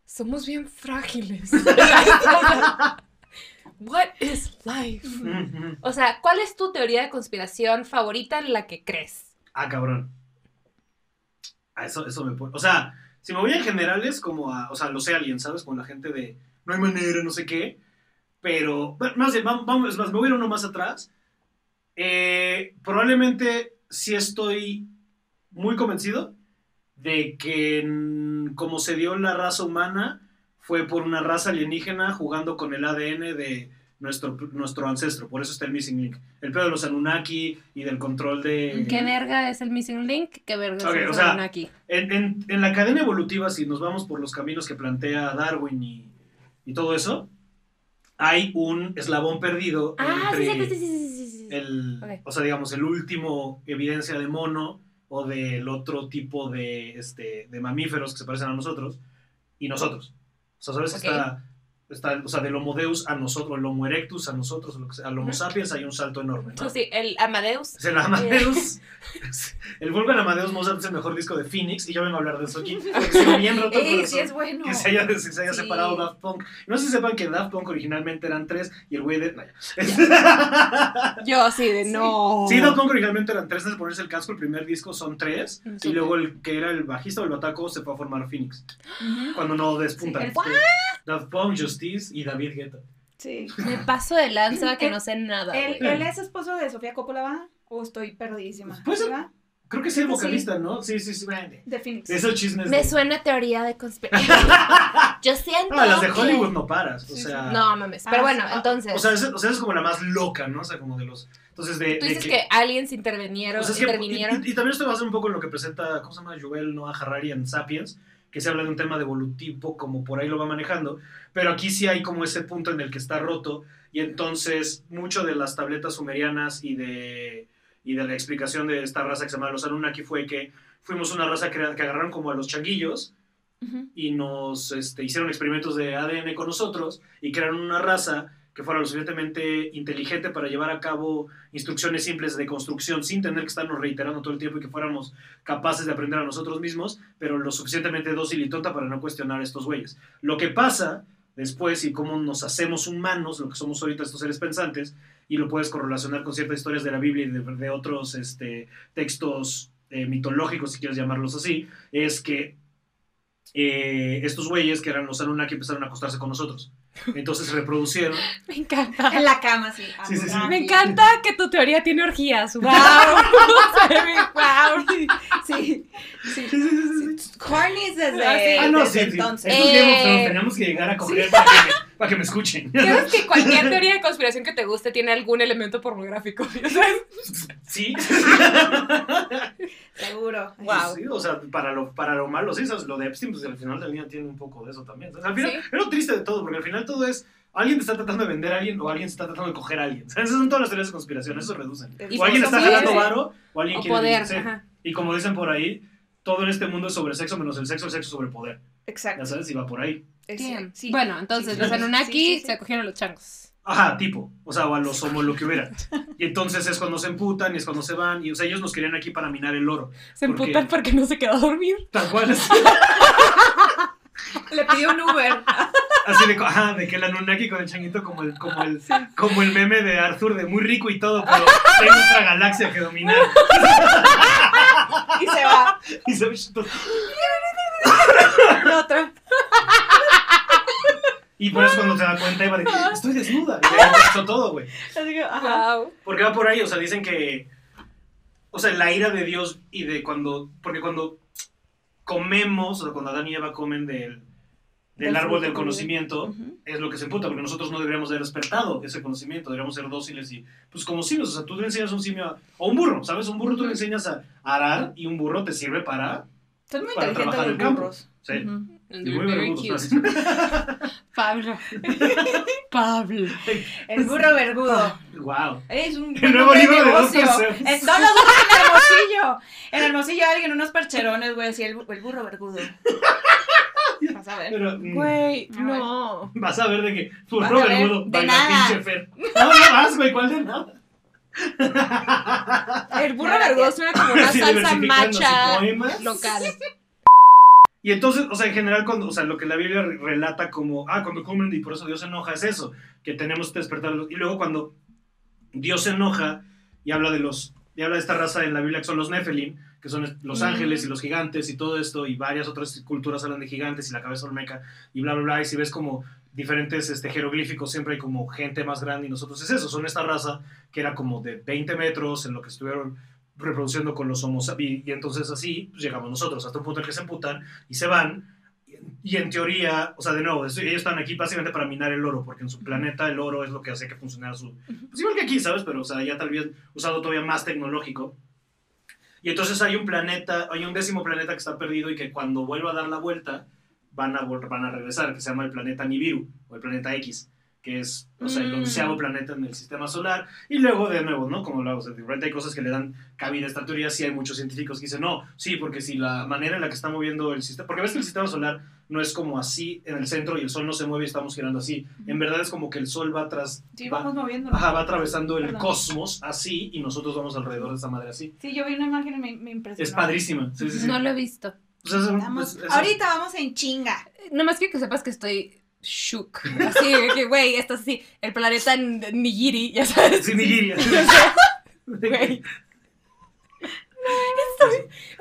S2: somos bien frágiles. What is life?
S3: Ujú.
S2: O sea, ¿cuál es tu teoría de conspiración favorita en la que crees?
S3: Ah, cabrón. Ah, eso, eso me pone. O sea, si me voy en generales, como a. O sea, los aliens, ¿sabes? Como la gente de. No hay manera, no sé qué. Pero. Más bien, vamos, es más, me voy a ir uno más atrás. Eh, probablemente sí estoy muy convencido de que como se dio la raza humana fue por una raza alienígena jugando con el ADN de nuestro, nuestro ancestro. Por eso está el Missing Link. El pedo de los Anunnaki y del control de...
S2: ¿Qué verga es el Missing Link? ¿Qué verga
S3: Ok,
S2: es el Anunnaki?
S3: En, en- en la cadena evolutiva, si nos vamos por los caminos que plantea Darwin y, y todo eso, hay un eslabón perdido
S2: Ah,
S3: entre
S2: sí, sí, sí, sí, sí, sí.
S3: el,
S2: Ok.
S3: o sea, digamos, el último evidencia de mono o del otro tipo de, este, de mamíferos que se parecen a nosotros y nosotros. O sea, ¿sabes?
S2: Ok.
S3: Está, está, o sea, del Homo Deus a nosotros, el Homo erectus a nosotros, al Homo sapiens hay un salto enorme. ¿no?
S2: Sí, el Amadeus.
S3: Es el Amadeus. el Wolfgang Amadeus Mozart es el mejor disco de Phoenix y yo vengo a hablar de eso aquí. Bien roto el
S1: ¡Ey, sí es bueno!
S3: que se haya, se haya
S1: Sí.
S3: separado Daft Punk. No sé si sepan que Daft Punk originalmente eran tres y el güey de. no, ya.
S2: Yo así de
S1: Sí.
S2: no.
S3: Sí, Daft Punk originalmente eran tres antes de ponerse el casco. El primer disco son tres. Y luego el que era el bajista o el bataco se fue a formar Phoenix. Cuando no despuntan.
S1: Sí, el-
S3: Daft Punk, Justice y David Guetta.
S1: Sí.
S2: Me paso de lanza que no sé nada.
S1: ¿Él, él es esposo de Sofía Coppola, va? ¿O estoy perdidísima? ¿Va?
S3: Creo que sí el
S1: que sí.
S3: vocalista, ¿no? Sí, sí, sí. bueno,
S1: De Phoenix.
S3: Esos chismes.
S2: Me
S3: de-
S2: suena teoría de conspiración. Yo siento.
S3: No, las de
S2: que-
S3: Hollywood no paras. O sea.
S2: No mames.
S1: Ah,
S2: Pero bueno,
S1: sí.
S2: entonces.
S3: O sea, esa, o sea, es como la más loca, ¿no? O sea, como de los. Entonces, de.
S2: tú
S3: de
S2: dices que, aliens intervinieron.
S3: O sea, es que-
S2: intervinieron.
S3: y, y- y también esto va a ser un poco lo que presenta, ¿cómo se llama? Joel Noah Harari en Sapiens, que se habla de un tema de evolutivo, como por ahí lo va manejando, pero aquí sí hay como ese punto en el que está roto, y entonces mucho de las tabletas sumerianas y de, y de la explicación de esta raza que se llama los Anunnaki fue que fuimos una raza que, que agarraron como a los changuillos, y nos este, hicieron experimentos de ADN con nosotros y crearon una raza que fuera lo suficientemente inteligente para llevar a cabo instrucciones simples de construcción sin tener que estarnos reiterando todo el tiempo y que fuéramos capaces de aprender a nosotros mismos, pero lo suficientemente dócil y tonta para no cuestionar a estos güeyes. Lo que pasa después y cómo nos hacemos humanos, lo que somos ahorita estos seres pensantes, y lo puedes correlacionar con ciertas historias de la Biblia y de, otros este, textos eh, mitológicos, si quieres llamarlos así, es que eh, estos güeyes, que eran los Anunnaki, empezaron a acostarse con nosotros. Entonces se reproducieron.
S2: Me encanta.
S1: En la cama, sí.
S3: Sí, sí, sí.
S1: Anunnaki.
S2: Me encanta que tu teoría tiene orgías. ¡Wow! ¡Wow!
S1: Sí, sí. sí. Cornies desde,
S2: Ah, sí.
S3: Ah, no,
S1: desde
S3: sí, sí.
S1: entonces.
S3: Estos Game of Thrones,
S2: Eh,
S3: teníamos que llegar a coger para que, para que me escuchen.
S2: ¿Sabes que cualquier teoría de conspiración que te guste tiene algún elemento pornográfico? ¿Sabes?
S3: Sí.
S1: Seguro.
S2: Wow.
S3: Sí, o sea, para lo, para lo malo, sí, ¿sabes? lo de Epstein, pues al final del día tiene un poco de eso también. Entonces, al final,
S2: Sí.
S3: es lo triste de todo, porque al final todo es, alguien te está tratando de vender a alguien o alguien está tratando de coger a alguien. ¿Sabes? Esas son todas las teorías de conspiración, eso reducen.
S1: Y
S3: O alguien está jalando varo, o alguien
S2: O
S3: quiere
S2: poder. Ajá.
S3: Y como dicen por ahí, todo en este mundo es sobre sexo menos el sexo, el sexo sobre poder. Ya
S1: Exacto.
S3: sabes, y va por ahí.
S1: Sí.
S2: Bueno, entonces
S1: Sí,
S2: los Anunnaki
S1: sí, sí.
S2: se cogieron los changos.
S3: Ajá, tipo. O sea, o a los homo lo que hubiera. Y entonces es cuando se emputan y es cuando se van. Y o sea, ellos nos querían aquí para minar el oro.
S2: Se emputan porque no se quedó a dormir.
S3: Tal cual. es-
S1: Le pidió un Uber.
S3: Así de, ajá, de que el Anunnaki con el changuito como el, como el, como el meme de Arthur de muy rico y todo, pero tengo otra galaxia que dominar.
S1: y se va.
S3: Y se
S1: El otro.
S3: Y por eso cuando se da cuenta Eva de estoy desnuda. Y ya empezó todo, güey.
S1: Así que, ajá.
S3: Porque va por ahí, o sea, dicen que. O sea, la ira de Dios y de cuando. Porque cuando comemos, o sea, cuando Adán y Eva comen del, del,
S1: Del
S3: árbol del conocimiento, es lo que se emputa, porque nosotros no deberíamos haber despertado ese conocimiento, deberíamos ser dóciles y, pues como simios, o sea, tú le enseñas a un simio, a- o un burro, ¿sabes? Un burro tú le enseñas a arar y un burro te sirve para,
S1: Son muy
S3: Para
S1: inteligentes
S3: trabajar
S1: los
S3: el campo. sí.
S2: Very. Pablo. Pablo.
S1: El burro vergudo.
S3: wow.
S1: Es un
S3: El nuevo libro de dos
S1: negocio.
S3: personas.
S1: Eh, No lo busques en Hermosillo. En Hermosillo alguien, unos percherones, güey, así el, el burro vergudo. Vas a ver.
S3: Pero, mm,
S2: Güey, no.
S3: vas a ver de que
S1: Vas
S3: burro vergudo,
S1: de nada.
S3: pinche Fer. No, no vas, güey, ¿cuál de nada?
S2: El burro vergudo suena como una salsa macha local.
S3: Y entonces, o sea, en general, cuando, o sea, lo que la Biblia re- relata como, ah, cuando comen y por eso Dios se enoja, es eso, que tenemos que despertar. Y luego cuando Dios se enoja y habla de los, y habla de esta raza en la Biblia que son los Nephilim, que son los
S2: Mm.
S3: ángeles y los gigantes y todo esto, y varias otras culturas hablan de gigantes y la cabeza olmeca y bla, bla, bla, y si ves como diferentes este, jeroglíficos, siempre hay como gente más grande y nosotros es eso, son esta raza que era como de 20 metros en lo que estuvieron reproduciendo con los homo sapiens, y, y entonces así pues, llegamos nosotros, hasta un punto en que se emputan y se van, y en teoría, o sea, de nuevo, ellos están aquí básicamente para minar el oro, porque en su planeta el oro es lo que hace que funcionara su... Pues igual que aquí, ¿sabes? Pero, o sea, ya tal vez usado todavía más tecnológico. Y entonces hay un planeta, hay un décimo planeta que está perdido y que cuando vuelva a dar la vuelta van a, van a regresar, que se llama el planeta Nibiru, o el planeta X, que es, o sea, el
S2: Mm.
S3: onceavo planeta en el sistema solar. Y luego, de nuevo, ¿no? Como lo o sea, de repente hay cosas que le dan cabida a esta teoría, sí hay muchos científicos que dicen, no, sí, porque si la manera en la que está moviendo el sistema, porque ves que el sistema solar no es como así en el centro y el sol no se mueve y estamos girando así. En verdad es como que el sol va tras...
S1: Sí,
S3: va-
S1: vamos moviendo.
S3: Ajá, va atravesando el
S1: Perdón.
S3: cosmos así y nosotros vamos alrededor de esa madre así.
S1: Sí, yo vi una imagen y me, me impresionó.
S3: Es padrísima. Sí, sí, sí.
S2: No lo he visto.
S1: Vamos- ahorita vamos en chinga.
S2: Nomás quiero que sepas que estoy shook. Así que, güey, esto es así. El planeta N- Nigiri, ya sabes.
S3: Sí, Nigeria.
S2: Güey.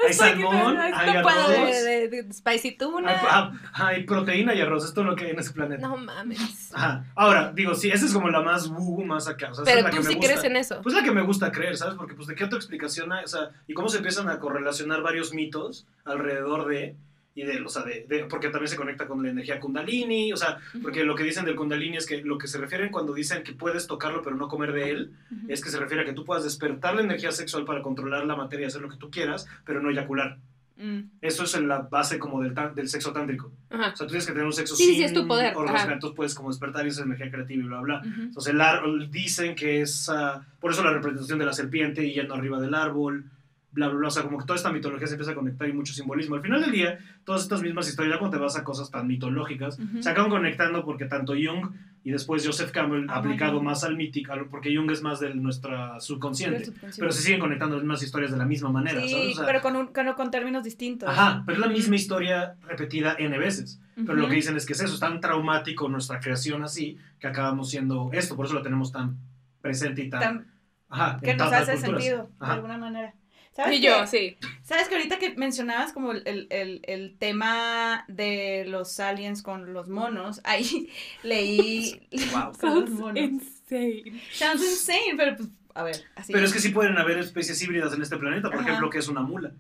S3: Hay
S2: Estoy
S3: salmón, hay arroz.
S2: de, de- de spicy tuna.
S3: ah, hay proteína y arroz, es todo lo que hay en ese planeta.
S2: No mames.
S3: Ajá. Ahora, digo, sí, esa es como la más woo, más acá. O sea, esa es
S2: Pero
S3: la
S2: tú
S3: que me
S2: sí crees en eso.
S3: Pues la que me gusta creer, ¿sabes? Porque pues de qué otra explicación hay, o sea, y cómo se empiezan a correlacionar varios mitos alrededor de, y de, o sea, de, de- porque también se conecta con la energía kundalini, o sea, porque lo que dicen del kundalini es que lo que se refieren cuando dicen que puedes tocarlo pero no comer de él, es que se refiere a que tú puedas despertar la energía sexual para controlar la materia y hacer lo que tú quieras, pero no eyacular.
S1: Mm.
S3: Eso es en la base como del, del sexo tántrico.
S2: Ajá.
S3: O sea, tú tienes que tener un sexo
S2: Sí,
S3: sin
S2: sí, es tu poder,
S3: orgasmo, entonces puedes como despertar esa energía creativa y bla, bla.
S1: Ujú.
S3: Entonces el árbol dicen que es, ah, por eso la representación de la serpiente y yendo arriba del árbol, bla, bla, bla, o sea, como que toda esta mitología se empieza a conectar y mucho simbolismo. Al final del día, todas estas mismas historias, ya cuando te vas a cosas tan mitológicas, se acaban conectando porque tanto Jung y después Joseph Campbell
S1: Ah,
S3: aplicado más al mítico, porque Jung es más de nuestra subconsciente, pero se siguen conectando las mismas historias de la misma manera,
S1: Sí,
S3: ¿sabes? O sea,
S1: pero con, un, con, con términos distintos.
S3: Ajá, pero es la misma historia repetida N veces. Pero lo que dicen es que es eso, es tan traumático nuestra creación así, que acabamos siendo esto, por eso lo tenemos tan presente y tan...
S1: Tan-
S3: ajá,
S1: que nos hace
S3: culturas.
S1: sentido, de alguna manera. ¿Sabes
S2: Y
S1: qué?
S2: yo, sí.
S1: ¿Sabes que ahorita que mencionabas como el, el, el, tema de los aliens con los monos, ahí leí...
S3: Wow.
S2: Sounds
S1: monos.
S2: insane.
S1: Sounds insane, pero pues, a ver, así.
S3: Pero es que sí pueden haber especies híbridas en este planeta, por
S1: Ajá.
S3: ejemplo, que es una mula.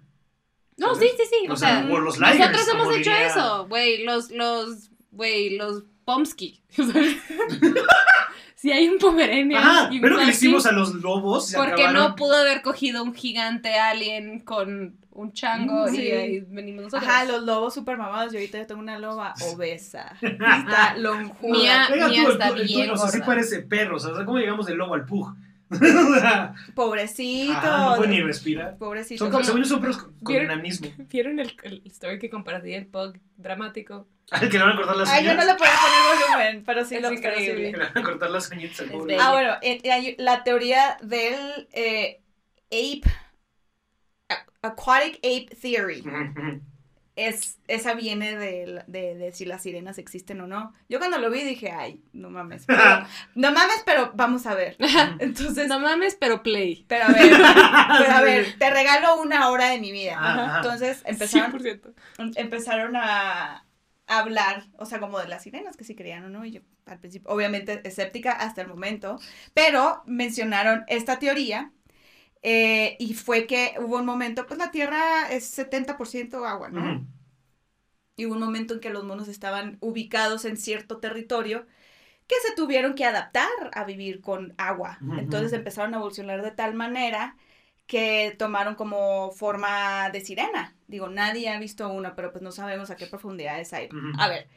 S2: No,
S3: ¿Sabes?
S2: sí, sí, sí. O,
S3: O sea,
S2: sea,
S3: o los ligers,
S2: nosotros hemos hecho eso, güey. Los, los, güey, los Pomsky. si hay un Pomeranian y un
S3: pero que le hicimos a los lobos. se
S2: porque
S3: acabaron.
S2: no pudo haber cogido un gigante alien con un chango
S1: Mm,
S2: y
S1: sí.
S2: ahí venimos nosotros.
S1: Ajá, los lobos super mamados. Yo ahorita yo tengo una loba obesa. Está lonjuda.
S2: Mía- mía
S3: tú,
S2: está
S3: el
S2: bien
S3: tuyo, o sea, sí parece perro. O sea, ¿cómo llegamos del lobo al pug?
S1: Pobrecito.
S3: ajá, no puede ni respirar.
S1: Pobrecito.
S3: Son,
S2: como-
S3: según yo son perros con, enanismo.
S2: ¿Vieron el, el story que compartí el pug dramático?
S3: Al que le van a cortar las
S1: Ay, yo no
S3: uñas.
S1: le podía poner volumen, pero sí
S2: Es
S1: lo
S2: increíble.
S3: Que le van a cortar las uñitas al pobre.
S1: Ah, bueno, eh, hay la teoría del eh, ape, aquatic ape theory. Es, esa viene de, de, de si las sirenas existen o no. Yo cuando lo vi dije, ay, no mames, pero- no mames, pero vamos a ver. Entonces,
S2: no mames, pero play.
S1: pero a ver, pero a ver, te regalo una hora de mi vida.
S3: Ajá.
S1: Entonces empezaron,
S2: 100%.
S1: empezaron a hablar, o sea, como de las sirenas, que si creían o no, y yo al principio, obviamente escéptica hasta el momento, pero mencionaron esta teoría, eh, y fue que hubo un momento, pues la Tierra es 70% agua, ¿no? Y hubo un momento en que los monos estaban ubicados en cierto territorio que se tuvieron que adaptar a vivir con agua. Entonces empezaron a evolucionar de tal manera que tomaron como forma de sirena. Digo, nadie ha visto una, pero pues no sabemos a qué profundidades hay. A ver,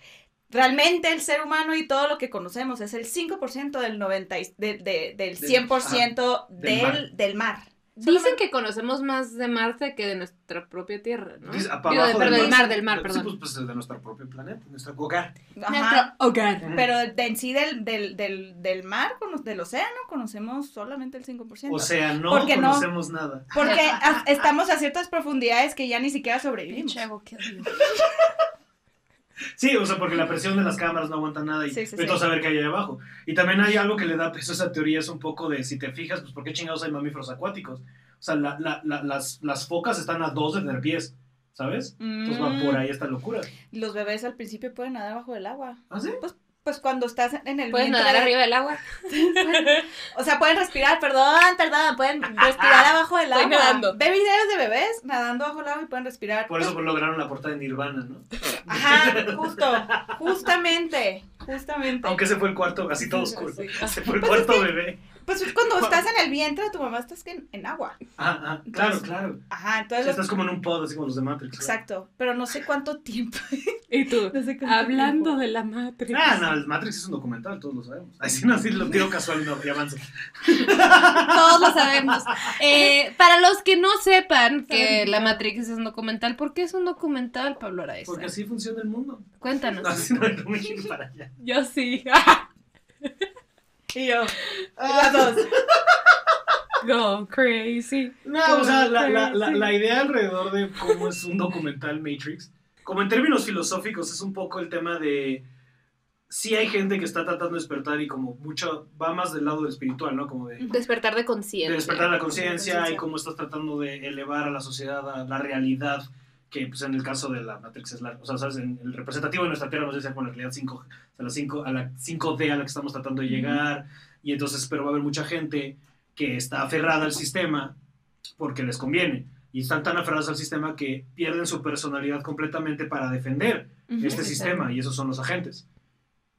S1: realmente el ser humano y todo lo que conocemos es el 5% del 90 y- de- de- del
S3: Del-
S1: 100%
S3: del
S1: del,
S3: mar.
S1: del mar.
S2: Dicen que conocemos más de Marte que de nuestra propia Tierra, ¿no?
S3: Dice, para
S2: Digo, de- perdón, del
S3: mar.
S2: del mar,
S3: Sí,
S2: perdón.
S3: pues, pues de nuestro propio planeta, nuestro hogar.
S1: Ajá.
S2: hogar.
S1: Pero de, en sí del, del, del, del mar, del océano, conocemos solamente el 5%.
S3: O sea, no conocemos nada.
S1: porque a- estamos a ciertas profundidades que ya ni siquiera sobrevivimos.
S2: Pinche.
S3: Sí, o sea, porque la presión de las cámaras no aguanta nada y
S1: Sí, sí,
S3: vete a saber qué hay ahí abajo. Y también hay algo que le da peso a esa teoría, es un poco de, si te fijas, pues ¿por qué chingados hay mamíferos acuáticos? O sea, la- la- la- las, las focas están a dos de tener pies, ¿sabes? Entonces va
S1: Mm,
S3: por ahí esta locura.
S1: Los bebés al principio pueden nadar bajo el agua.
S3: ¿Ah, sí?
S1: Pues cuando estás en el
S2: ¿Puedes
S1: vientre
S2: nadar
S1: de-
S2: arriba del agua?
S1: O sea, pueden respirar, perdón, perdón, pueden respirar abajo del
S2: Estoy
S1: agua.
S2: nadando.
S1: Ve videos de bebés nadando bajo el agua y pueden respirar.
S3: Por eso pues, lograron la portada de Nirvana, ¿no?
S1: Ajá, justo, justamente, justamente.
S3: Aunque ese fue el cuarto, así todo oscuro.
S2: Sí.
S3: Ese fue el cuarto bebé.
S1: Pues es cuando estás en el vientre de tu mamá, estás en, en agua.
S3: Ah, ah, claro,
S1: Entonces,
S3: claro.
S1: Ajá,
S3: O sea,
S1: entonces...
S3: estás como en un pod, así como los de Matrix.
S1: Exacto, pero no sé cuánto tiempo.
S2: Y tú,
S1: No sé cuánto
S2: hablando
S1: tiempo.
S2: de la Matrix.
S3: Ah, no, el Matrix es un documental, todos lo sabemos. Así no, así lo tiro casual y no, y avanza.
S2: Todos lo sabemos. Eh, para los que no sepan que La Matrix es un documental, ¿por qué es un documental, Pablo Araiza?
S3: Porque así funciona el mundo.
S2: Cuéntanos.
S3: No, así no, no me para allá.
S2: Yo sí.
S1: Y yo, las dos.
S2: Go crazy.
S3: No, o sea, la, la, la, la idea alrededor de cómo es un documental Matrix, como en términos filosóficos, es un poco el tema de. Sí hay gente que está tratando de despertar y como mucho va más del lado del espiritual, ¿no? Como de,
S2: Despertar de
S3: de
S2: conciencia.
S3: despertar la conciencia y cómo estás tratando de elevar a la sociedad a la realidad, que pues en el caso de la Matrix es la, o sea, sabes, en el representativo de nuestra Tierra nos dice con la realidad 5, o sea, la 5, a la 5D a la que estamos tratando de llegar, y entonces, pero va a haber mucha gente que está aferrada al sistema porque les conviene, y están tan aferrados al sistema que pierden su personalidad completamente para defender este sistema, y esos son los agentes.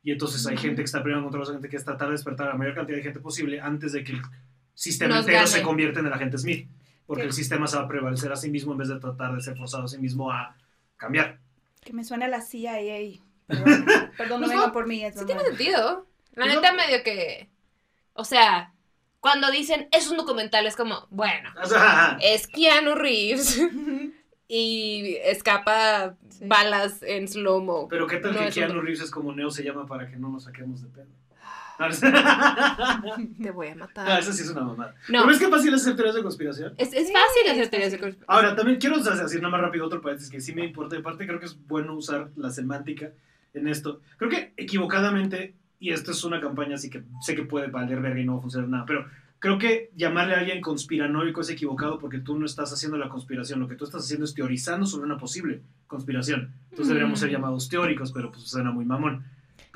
S3: Y entonces hay gente que está peleando contra los agentes que es tratar de despertar a la mayor cantidad de gente posible antes de que el sistema
S2: Nos
S3: entero
S2: gane.
S3: se convierta en el agente Smith. Porque
S1: ¿Qué?
S3: el sistema se va a prevalecer a sí mismo en vez de tratar de ser forzado a sí mismo a cambiar.
S1: Que me suena la CIA. Perdón, perdón no
S3: Pues
S1: vengan
S3: no,
S1: por mí. es
S2: Sí tiene sentido. La neta medio que... O sea, cuando dicen es un documental es como, bueno,
S3: O sea,
S2: es Keanu Reeves y escapa
S1: Sí.
S2: balas en slow-mo.
S3: pero qué tal
S2: No,
S3: que Keanu
S2: no.
S3: Reeves es como Neo se llama para que no nos saquemos de pedo.
S2: Te voy a
S3: No,
S2: matar.
S3: eso sí es una mamada.
S2: No,
S3: ¿No ves qué fácil es hacer teorías de conspiración?
S2: es, es
S1: Sí,
S2: fácil
S1: es
S2: hacer teorías de conspiración.
S3: Ahora, también quiero decir nada más rápido otro paréntesis que sí me importa. Y aparte, creo que es bueno usar la semántica en esto. Creo que equivocadamente, y esto es una campaña así que sé que puede valer verga y no va a funcionar nada, pero creo que llamarle a alguien conspiranoico es equivocado porque tú no estás haciendo la conspiración. Lo que tú estás haciendo es teorizando sobre una posible conspiración. Entonces deberíamos ser
S2: Mm.
S3: llamados teóricos, pero pues suena muy mamón.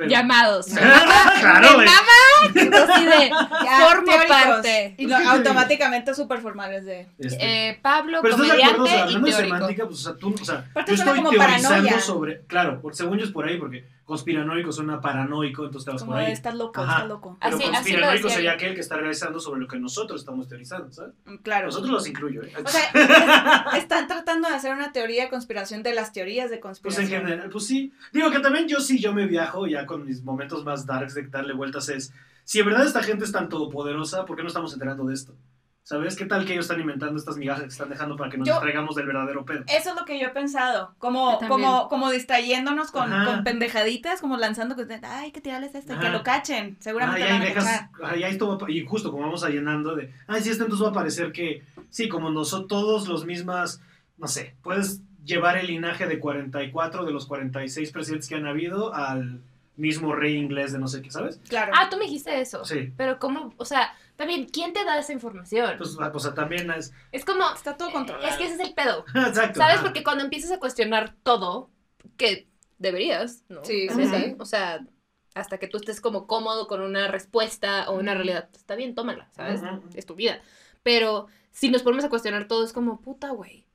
S3: Pero-
S2: Llamados.
S3: claro, güey.
S2: Así de,
S1: Ya,
S2: formo
S1: teóricos.
S2: parte.
S1: Y no, automáticamente súper formales de.
S3: Este,
S2: Eh, Pablo,
S3: Pero estás de acuerdo, o sea,
S2: comediante y teórico.
S3: semántica, pues, o sea, tú, o sea,
S1: Aparte
S3: yo estoy
S1: como
S3: teorizando
S1: paranoia.
S3: sobre, claro, por, según yo es por ahí, porque conspiranoico suena paranoico, entonces te vas
S1: Como
S3: por ahí.
S1: estás loco,
S3: Ajá.
S1: estás loco.
S3: Pero
S2: Así- así lo
S3: conspiranoico sería aquel que está realizando sobre lo que nosotros estamos teorizando, ¿sabes?
S1: Mm, Claro.
S3: Nosotros los incluyo, ¿eh?
S1: O sea, es- están tratando de hacer una teoría de conspiración de las teorías de
S3: Pues
S1: conspiración.
S3: en general, pues sí. Digo que también yo sí, yo me viajo ya con mis momentos más darks de darle vueltas es, si en verdad esta gente es tan todopoderosa, ¿por qué no estamos enterando de esto? ¿Sabes? ¿Qué tal que ellos están inventando estas migajas que están dejando para que nos
S1: Yo-
S3: distraigamos del verdadero pedo?
S1: Eso es lo que yo he pensado, como, como, como distrayéndonos con,
S3: Ajá.
S1: con pendejaditas, como lanzando, que, ay, hay que tirarles esto, y que
S3: Ajá.
S1: lo cachen,
S3: Ah,
S1: seguramente lo
S3: ahí
S1: van a
S3: dejas,
S1: cachar.
S3: ahí esto va y justo como vamos a llenando de, ay, sí, esto entonces va a parecer que, sí, como nosotros todos los mismas, no sé, puedes llevar el linaje de 44 de los 46 presidentes que han habido al mismo rey inglés de no sé qué, ¿sabes?
S1: Claro.
S2: Ah, tú me dijiste eso.
S3: Sí.
S2: Pero cómo, o sea, también, ¿quién te da esa información?
S3: Pues, o sea, también es,
S2: es como,
S1: Está todo controlado.
S2: es que ese es el pedo.
S3: exacto.
S2: ¿Sabes? Porque cuando empiezas a cuestionar todo, que deberías, ¿no?
S1: Sí, sí, sí.
S2: O sea, hasta que tú estés como cómodo con una respuesta o una realidad, está bien, tómala, ¿sabes? Es tu vida. Pero si nos ponemos a cuestionar todo, es como, puta, güey.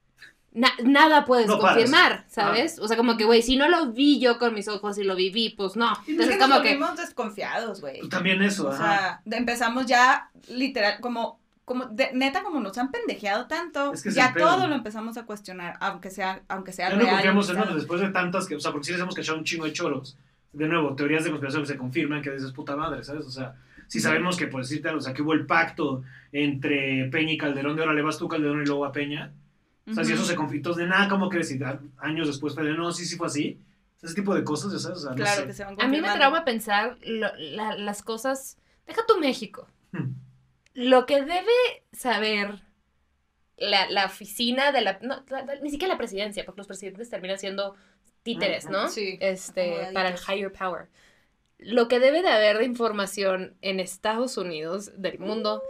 S2: Na- nada puedes
S3: No
S2: confirmar, ¿sabes? O sea, como que, güey, si no lo vi yo con mis ojos y lo viví, pues no.
S1: Y pues
S2: Entonces,
S1: que nos
S2: como que,
S1: volvimos desconfiados, güey.
S3: Pues también eso,
S1: O sea, empezamos ya literal, como, como de- neta, como nos han pendejeado tanto,
S3: Es que
S1: ya todo lo empezamos a cuestionar, aunque sea, aunque sea
S3: Ya no
S1: real.
S3: confiamos en nosotros después de tantas que, o sea, porque sí les hemos cachado un chingo de choros. De nuevo, teorías de conspiración que se confirman que dices puta madre, ¿sabes? O sea, si sabemos que, por decirte, algo, o sea, que hubo el pacto entre Peña y Calderón, de ahora le vas tú Calderón y luego a Peña. O sea, si eso se conflictó de nada, ¿cómo crees? Y años después fue de no, sí, sí fue así. Ese tipo de cosas, ya sabes, o sea, no
S1: Claro
S3: sé.
S1: que se van
S2: a mí me trauma pensar lo- la- las cosas. Deja tu México.
S3: Hmm.
S2: Lo que debe saber la, la oficina de la, no, la- la- Ni siquiera la presidencia, porque los presidentes terminan siendo títeres, ¿no?
S1: Sí,
S2: Este, para el higher power. Lo que debe de haber de información en Estados Unidos, del mundo,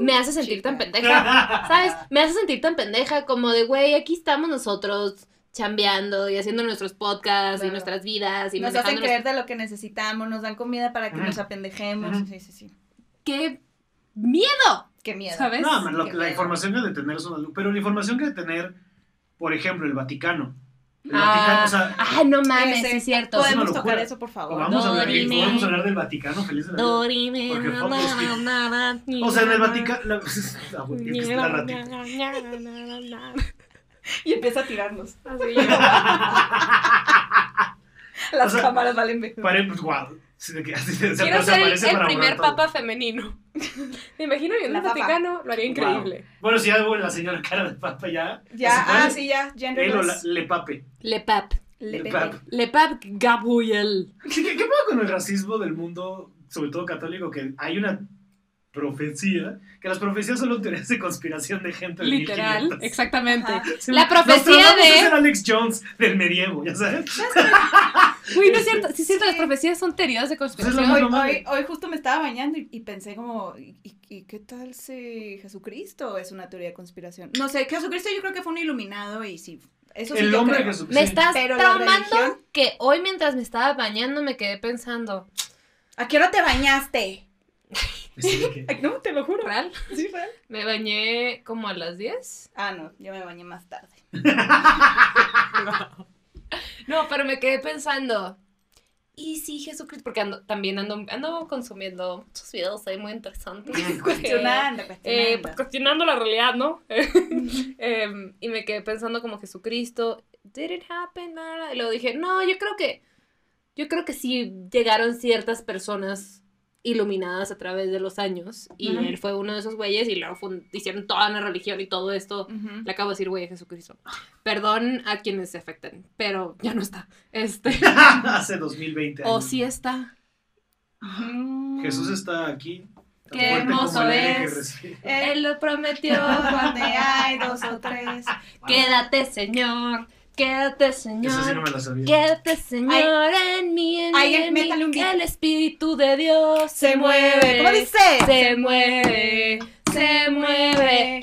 S2: me hace sentir tan pendeja. ¿Sabes? Me hace sentir tan pendeja como de, güey, aquí estamos nosotros chambeando y haciendo nuestros podcasts y nuestras vidas y
S1: Nos hacen creer de lo que necesitamos, nos dan comida para que nos apendejemos. Sí, sí, sí.
S2: ¡Qué miedo!
S1: Qué miedo.
S2: ¿Sabes?
S3: No, man, lo-
S1: Qué
S3: la
S1: miedo.
S3: información que de tener es una luz. Pero la información que de tener, por ejemplo, el Vaticano. El
S2: Ah,
S3: Vaticano, o sea,
S2: Ay, no mames, es cierto.
S3: Es una
S1: Podemos
S3: locura.
S1: tocar eso, por favor.
S3: vamos, a hablar,
S2: Dorime.
S3: podemos hablar del Vaticano, feliz de la vida.
S2: Dorime,
S3: Porque fuck
S2: na, na, na, na,
S3: O sea, en el Vaticano. La, ah, que la.
S1: Y empieza a tirarnos.
S2: Así.
S1: Las
S3: O sea,
S1: cámaras valen ver.
S3: Pare, pues, guau. Sí, de que así se- se-
S2: Quiero
S3: se
S2: ser el, el primer papa femenino. Me imagino viendo el
S1: papa.
S2: Vaticano, lo haría increíble.
S3: Bueno, si hago la señora cara de papa ya.
S1: Ya, ah, sí, ya.
S3: Él o la-
S1: less.
S3: le pape.
S2: Le pap.
S1: Le
S3: Le pap.
S2: Le pap Gabriel.
S3: ¿Qué, qué, qué pasa con el racismo del mundo, sobre todo católico? Que hay una profecía, que las profecías son teorías de conspiración de gente de
S2: Literal,
S3: 1500.
S2: exactamente.
S3: Sí,
S2: La profecía de-
S3: es el Alex Jones del medievo, ¿ya sabes?
S2: Uy, no es cierto. Sí, es cierto,
S1: Sí.
S2: las profecías son teorías de
S3: Pues es
S2: conspiración.
S1: Hoy,
S3: mismo.
S1: hoy, hoy justo me estaba bañando y, y pensé como, ¿y, qué tal si Jesucristo es una teoría de conspiración? No sé, Jesucristo yo creo que fue un iluminado y sí, eso sí
S3: el hombre
S1: creo.
S3: su-
S2: Me estás
S1: Pero la
S2: traumando
S1: religión-
S2: que hoy mientras me estaba bañando me quedé pensando,
S1: ¿A qué hora te bañaste?
S3: Sí, de que-
S1: Ay, no, te lo juro.
S2: ¿real?
S1: Sí, real.
S2: Me bañé como a las 10.
S1: Ah, no, yo me bañé más tarde.
S2: No, pero me quedé pensando, ¿y si Jesucristo? Porque ando, también ando, ando consumiendo muchos videos ahí muy interesantes.
S1: Cuestionando,
S2: Eh,
S1: cuestionando.
S2: pues, cuestionando la realidad, ¿no? Em, y me quedé pensando como Jesucristo, ¿did it happen? Y luego dije, no, yo creo que, yo creo que sí llegaron ciertas personas iluminadas a través de los años y él fue uno de esos güeyes y luego hicieron toda una religión y todo esto. Le acabo de decir, güey, Jesucristo. Perdón a quienes se afecten, pero ya no está. Este,
S3: Hace 2020 años.
S2: o sí está.
S3: Jesús está aquí.
S2: Qué hermoso es. Él lo prometió.
S1: donde hay dos o tres.
S2: Quédate, Señor. Quédate, Señor.
S3: Eso sí no me lo sabía.
S2: Quédate, Señor, en mí, en mí,
S1: Ay,
S2: en mí.
S1: métale un beat.
S2: El Espíritu de Dios
S1: Se mueve. ¿Cómo dice?
S2: Se mueve, se mueve.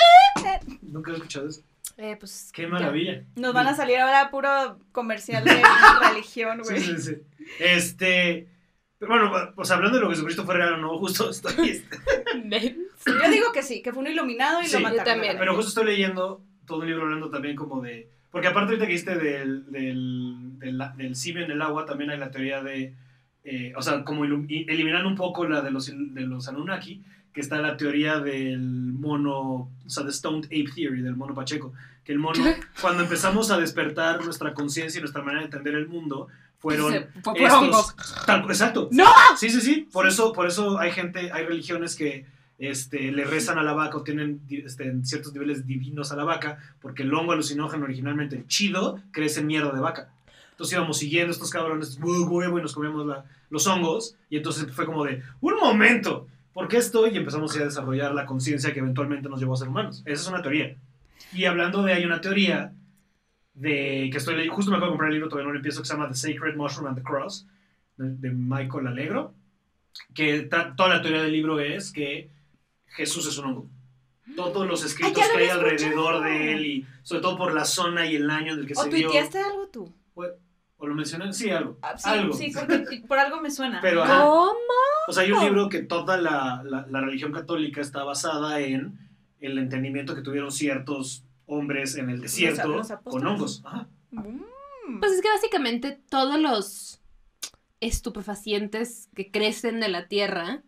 S3: Nunca he escuchado eso.
S2: Eh, pues,
S3: Qué
S2: ya.
S3: maravilla.
S1: Nos van a salir ahora puro comercial de religión,
S3: Sí,
S1: güey.
S3: sí, sí. Este. pero Bueno, pues hablando de lo que Jesucristo fue real o no, justo estoy. este,
S1: Yo digo que sí, que fue un iluminado y
S3: Sí,
S1: lo
S3: yo
S1: mataron.
S2: también.
S1: a la
S3: Pero justo estoy leyendo todo un libro hablando también como de. Porque aparte ahorita que dijiste del, del, del, del en el agua, también hay la teoría de, eh, o sea, como eliminando un poco la de los, de los Anunnaki, que está la teoría del mono, o sea, de Stoned Ape Theory, del mono Pacheco, que el mono, cuando empezamos a despertar nuestra conciencia y nuestra manera de entender el mundo, fueron
S2: Se-
S3: estos- tal- exacto.
S2: ¡No!
S3: Sí, sí, sí. Por eso, por eso hay gente, hay religiones que este, le rezan a la vaca o tienen este, ciertos niveles divinos a la vaca, porque el hongo alucinógeno originalmente, el chido, crece en mierda de vaca. Entonces íbamos siguiendo estos cabrones, y nos comíamos la- los hongos, y entonces fue como de, un momento, ¿por qué esto? Y empezamos a desarrollar la conciencia que eventualmente nos llevó a ser humanos. Esa es una teoría. Y hablando de, hay una teoría de que estoy leyendo, justo me acabo de comprar el libro, todavía no lo empiezo, que se llama The Sacred Mushroom and the Cross, de, de Michael Alegro, que ta- toda la teoría del libro es que Jesús es un hongo. Todos los escritos
S1: lo
S3: que hay alrededor de él y sobre todo por la zona y el año en el que
S1: ¿O
S3: se dio.
S1: tuiteaste algo tú?
S3: ¿O lo mencioné? Sí, algo.
S1: Ah, sí,
S3: algo.
S1: sí, porque por algo me suena.
S3: Pero, ajá.
S2: ¿Cómo?
S3: O sea, hay un libro que toda la, la- la religión católica está basada en el entendimiento que tuvieron ciertos hombres en el desierto
S1: los
S3: con hongos. Ajá.
S1: Mm.
S2: Pues es que básicamente todos los estupefacientes que crecen de la tierra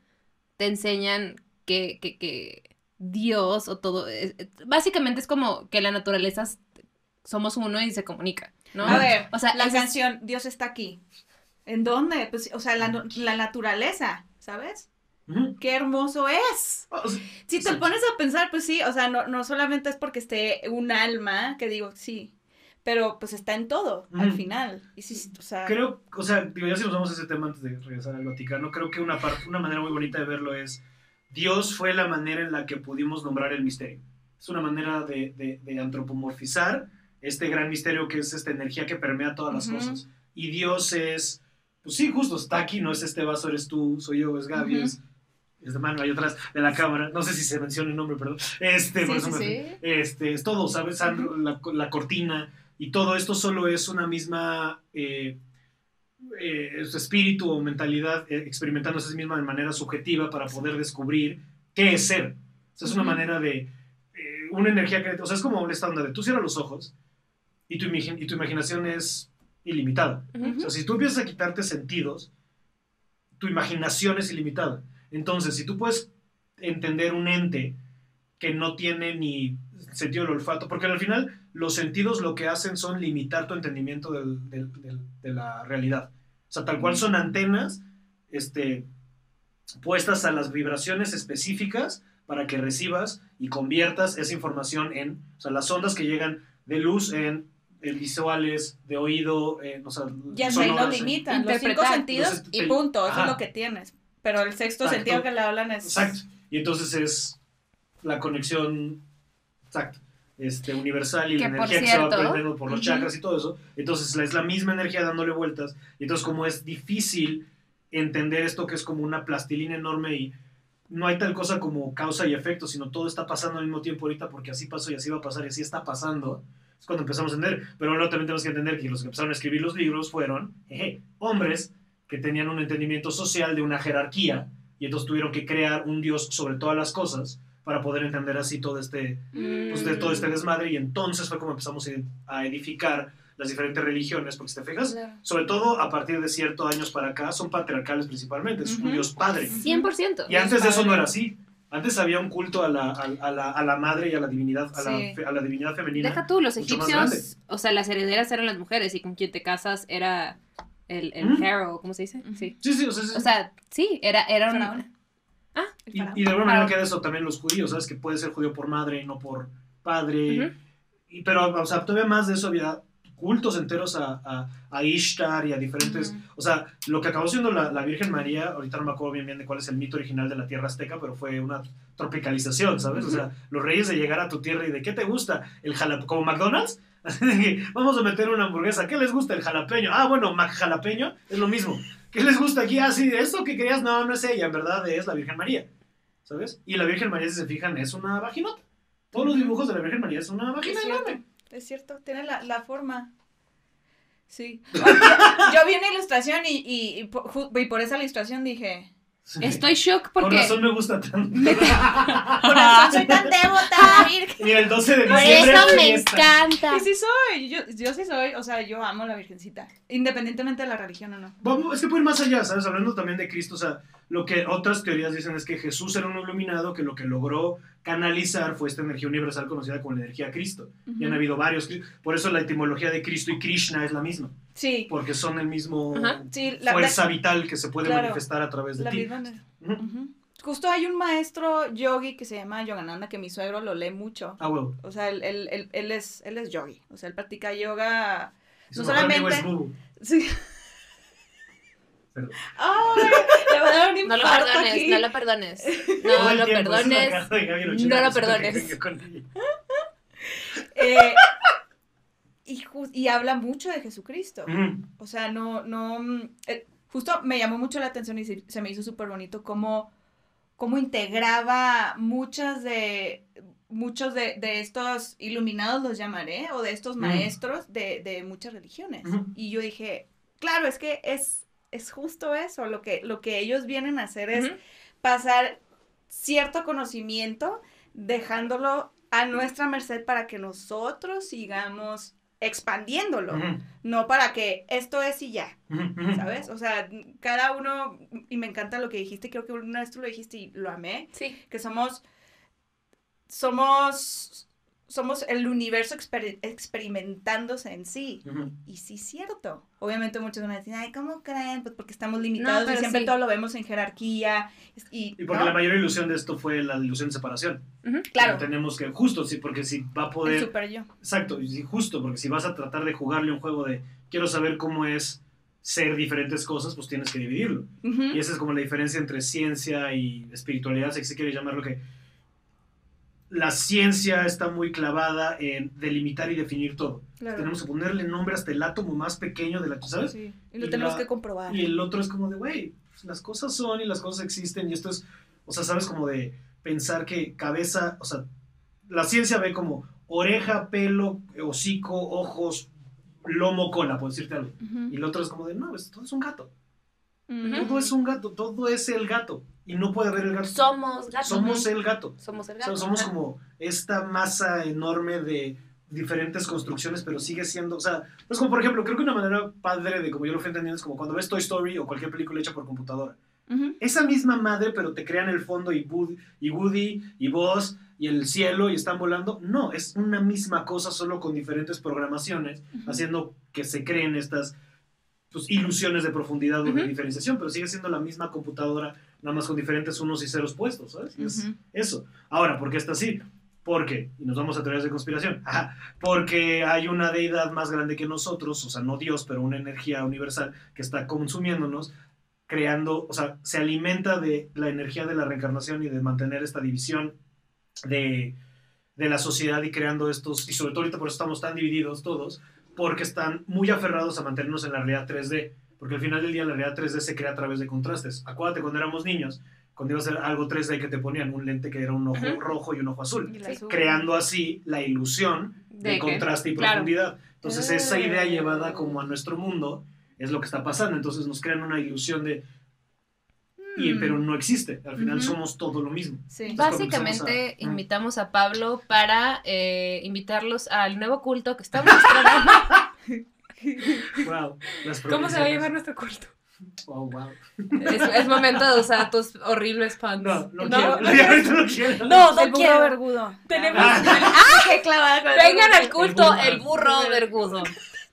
S2: te enseñan que, que, que Dios o todo. es- básicamente es como que la naturaleza es- somos uno y se comunica, ¿no?
S1: A ver,
S2: O sea,
S1: la
S2: es-
S1: canción Dios está aquí. ¿En dónde? Pues, o sea, la, la naturaleza, ¿sabes? Qué hermoso es. Si te pones a pensar, pues sí, o sea, no, no solamente es porque esté un alma, que digo, sí, pero pues está en todo, al final. Y sí, o sea,
S3: Creo, o sea, digo, ya si nos vamos a ese tema antes de regresar al Vaticano, creo que una, parte, una manera muy bonita de verlo es, Dios fue la manera en la que pudimos nombrar el misterio. Es una manera de, de- de antropomorfizar este gran misterio que es esta energía que permea todas las
S1: Ujú.
S3: cosas. Y Dios es, pues sí, justo está aquí, no es este vaso, eres tú, soy yo, es Gaby,
S1: Ujú.
S3: es, es de mano ahí atrás de la cámara. No sé si se menciona el nombre, perdón. Este, por
S1: sí,
S3: eso
S1: sí,
S3: me-
S1: sí.
S3: este, es todo, ¿sabes? Sandro, la, la cortina y todo esto solo es una misma eh, eh, su espíritu o mentalidad eh, experimentándose a sí misma de manera subjetiva para poder descubrir qué es ser. O sea, es una manera de eh, una energía que, o sea, es como esta onda de tú cierras los ojos y tu, y tu imaginación es ilimitada. O sea, si tú empiezas a quitarte sentidos, tu imaginación es ilimitada. Entonces, si tú puedes entender un ente que no tiene ni sentido del olfato, porque al final los sentidos lo que hacen son limitar tu entendimiento del- del- del- de la realidad. O sea, tal cual son antenas este, puestas a las vibraciones específicas para que recibas y conviertas esa información en, o sea, las ondas que llegan de luz en, en visuales, de oído, en, o sea,
S1: Ya se ahí no
S3: sonoras, en-
S1: limitan los cinco sentidos y punto, eso
S3: ajá.
S1: es lo que tienes. Pero el sexto
S3: Exacto.
S1: sentido que le hablan es...
S3: Exacto. Y entonces es la conexión exacto, este, universal y la
S2: Que, por
S3: energía que se va
S2: cierto,
S3: aprendiendo por los
S2: ujú.
S3: chakras y todo eso. Entonces es la misma energía dándole vueltas. Y entonces como es difícil entender esto que es como una plastilina enorme y no hay tal cosa como causa y efecto, sino todo está pasando al mismo tiempo ahorita porque así pasó y así va a pasar y así está pasando. Es cuando empezamos a entender. Pero luego también tenemos que entender que los que empezaron a escribir los libros fueron jeje, hombres que tenían un entendimiento social de una jerarquía y entonces tuvieron que crear un dios sobre todas las cosas para poder entender así todo este, pues, de todo este desmadre y entonces fue como empezamos a edificar las diferentes religiones, porque si te fijas,
S2: Claro.
S3: sobre todo a partir de ciertos años para acá, son patriarcales principalmente, es un
S1: Ujú.
S3: dios padre.
S2: 100%.
S3: Y antes de eso no era así. Antes había un culto a la, a, a la, a la madre y a la divinidad, a, la,
S1: Sí.
S3: fe- a la divinidad femenina.
S2: Deja tú, los egipcios, o sea, las herederas eran las mujeres y con quien te casas era el, el
S3: Ujú.
S2: pharaoh, ¿cómo se dice? Sí.
S3: Sí, sí, o sea, sí.
S2: O sea, sí, era, era un... Ah,
S3: y, de alguna manera queda eso también los judíos, ¿sabes? Que puede ser judío por madre y no por padre. Y, pero, o sea, todavía más de eso había cultos enteros a, a, a Ishtar y a diferentes...
S1: Ujú.
S3: O sea, lo que acabó siendo la, la Virgen María, ahorita no me acuerdo bien bien de cuál es el mito original de la tierra azteca, pero fue una tropicalización, ¿sabes? O sea, los reyes de llegar a tu tierra y de qué te gusta, el jalapeño, como McDonald's, vamos a meter una hamburguesa, ¿qué les gusta el jalapeño? Ah, bueno, Mac jalapeño es lo mismo. ¿Qué les gusta aquí? Ah, sí, esto que querías, no, no es ella, en verdad es la Virgen María, ¿sabes? Y la Virgen María, si se fijan, es una vaginota. Todos los dibujos de la Virgen María es una
S1: Es
S3: vagina
S1: cierto,
S3: enorme.
S1: es cierto, tiene la, la forma. Sí. Yo, yo vi una ilustración y, y, y por, y por esa ilustración dije,
S3: Sí.
S2: Estoy shock
S3: Por
S2: porque...
S3: razón me gusta tanto.
S1: Por razón soy tan devota.
S3: Mira, el 12 de
S2: Por
S3: diciembre.
S2: eso
S3: es
S2: me encanta.
S1: Y sí soy, yo, yo sí soy, o sea, yo amo a la Virgencita, independientemente de la religión o no.
S3: Vamos, es que puede ir más allá, ¿sabes? Hablando también de Cristo, o sea, lo que otras teorías dicen es que Jesús era un iluminado que lo que logró canalizar fue esta energía universal conocida como la energía Cristo. Y han habido varios, por eso la etimología de Cristo y Krishna es la misma,
S1: Sí,
S3: porque son el mismo
S2: Ajá.
S1: sí, la,
S3: fuerza vital que se puede
S1: Claro.
S3: manifestar a través de
S1: la
S3: ti.
S1: misma.
S3: Ujú.
S1: Ujú. Justo hay un maestro yogi que se llama Yogananda, que mi suegro lo lee mucho.
S3: Ah, huevo.
S1: O sea, él, él, él, él es, él es yogi. O sea, él practica yoga.
S3: Su
S1: No solamente-
S3: es.
S1: Sí.
S3: Perdón.
S1: ¡Ay! Le va a dar un
S2: No lo perdones,
S1: aquí.
S2: no lo perdones. No lo
S3: tiempo,
S2: perdones. no lo perdones.
S1: Eh, y, habla mucho de Jesucristo. O sea, no, no, mm, eh, justo me llamó mucho la atención y se, se me hizo súper bonito cómo, cómo integraba muchas de, muchos de, de estos iluminados los llamaré, o de estos
S3: Mm.
S1: maestros de, de muchas religiones. Y yo dije, claro, es que es, es justo eso, lo que, lo que ellos vienen a hacer es pasar cierto conocimiento dejándolo a nuestra merced para que nosotros sigamos expandiéndolo, no para que esto es y ya. ¿sabes? O sea, cada uno, y me encanta lo que dijiste, creo que una vez tú lo dijiste y lo amé,
S2: Sí.
S1: que somos, somos, somos el universo exper- experimentándose en sí. Y sí es cierto. Obviamente muchos van a decir, ay, ¿cómo creen? Pues porque estamos limitados y
S2: pero
S1: siempre
S2: sí.
S1: todo lo vemos en jerarquía. Y,
S3: Y porque
S1: ¿no?
S3: la mayor ilusión de esto fue la ilusión de separación.
S1: Claro,
S3: Tenemos que, justo, sí, porque si va a
S1: el
S3: poder.
S1: super yo.
S3: Exacto, y justo, porque si vas a tratar de jugarle un juego de quiero saber cómo es ser diferentes cosas, pues tienes que dividirlo. Y esa es como la diferencia entre ciencia y espiritualidad, si se quiere llamarlo que la ciencia está muy clavada en delimitar y definir todo.
S1: Claro.
S3: Tenemos que ponerle nombre hasta el átomo más pequeño de la, ¿sabes?
S1: Sí, y lo
S3: Y
S1: tenemos
S3: la-
S1: que comprobar.
S3: Y el otro es como de, güey, pues, las cosas son y las cosas existen y esto es, o sea, sabes como de pensar que cabeza, o sea, la ciencia ve como oreja, pelo, hocico, ojos, lomo, cola, por decirte algo. Y el otro es como de, no, es- todo es un gato. Todo es un gato, todo es el gato. Y no puede haber el gato.
S2: Somos gatos.
S3: Somos el gato.
S2: Somos el
S3: O sea,
S2: gato.
S3: somos como esta masa enorme de diferentes construcciones, pero sigue siendo, o sea, es como por ejemplo, creo que una manera padre de como yo lo fui entendiendo es como cuando ves Toy Story o cualquier película hecha por computadora. Esa misma madre, pero te crean el fondo y Woody, y Woody y Buzz y el cielo y están volando. No, es una misma cosa, solo con diferentes programaciones, haciendo que se creen estas pues, ilusiones de profundidad o de diferenciación, pero sigue siendo la misma computadora, nada más con diferentes unos y ceros puestos, ¿sabes? Es eso. Ahora, ¿por qué está así? Porque, y nos vamos a teorías de conspiración, porque hay una deidad más grande que nosotros, o sea, no Dios, pero una energía universal que está consumiéndonos, creando, o sea, se alimenta de la energía de la reencarnación y de mantener esta división de, de la sociedad y creando estos, y sobre todo ahorita por eso estamos tan divididos todos, porque están muy aferrados a mantenernos en la realidad 3D, porque al final del día la realidad 3D se crea a través de contrastes. Acuérdate cuando éramos niños, cuando iba a ser algo 3D que te ponían un lente que era un ojo rojo y un ojo azul,
S2: Sí.
S1: azul.
S3: creando así la ilusión de,
S2: ¿De
S3: contraste y
S2: Claro.
S3: profundidad. Entonces esa idea
S1: Ah.
S3: llevada como a nuestro mundo es lo que está pasando. Entonces nos crean una ilusión de, y,
S1: Mm.
S3: pero no existe. Al final
S1: Ujú.
S3: somos todo lo mismo.
S1: Sí.
S3: Entonces,
S2: Básicamente
S3: a-
S2: invitamos a Pablo para eh, invitarlos al nuevo culto que está mostrando.
S3: Wow,
S2: ¿Cómo se va a llamar nuestro culto?
S3: Oh, wow.
S2: Es, es momento de usar tus horribles pants.
S3: No, no,
S2: No,
S3: quiero.
S2: no
S3: no quiero.
S2: No, no
S1: el burro
S2: quiero.
S1: vergudo.
S2: Tenemos-
S1: Ah, qué clavada con el
S2: Vengan al culto,
S3: burro.
S2: el burro vergudo.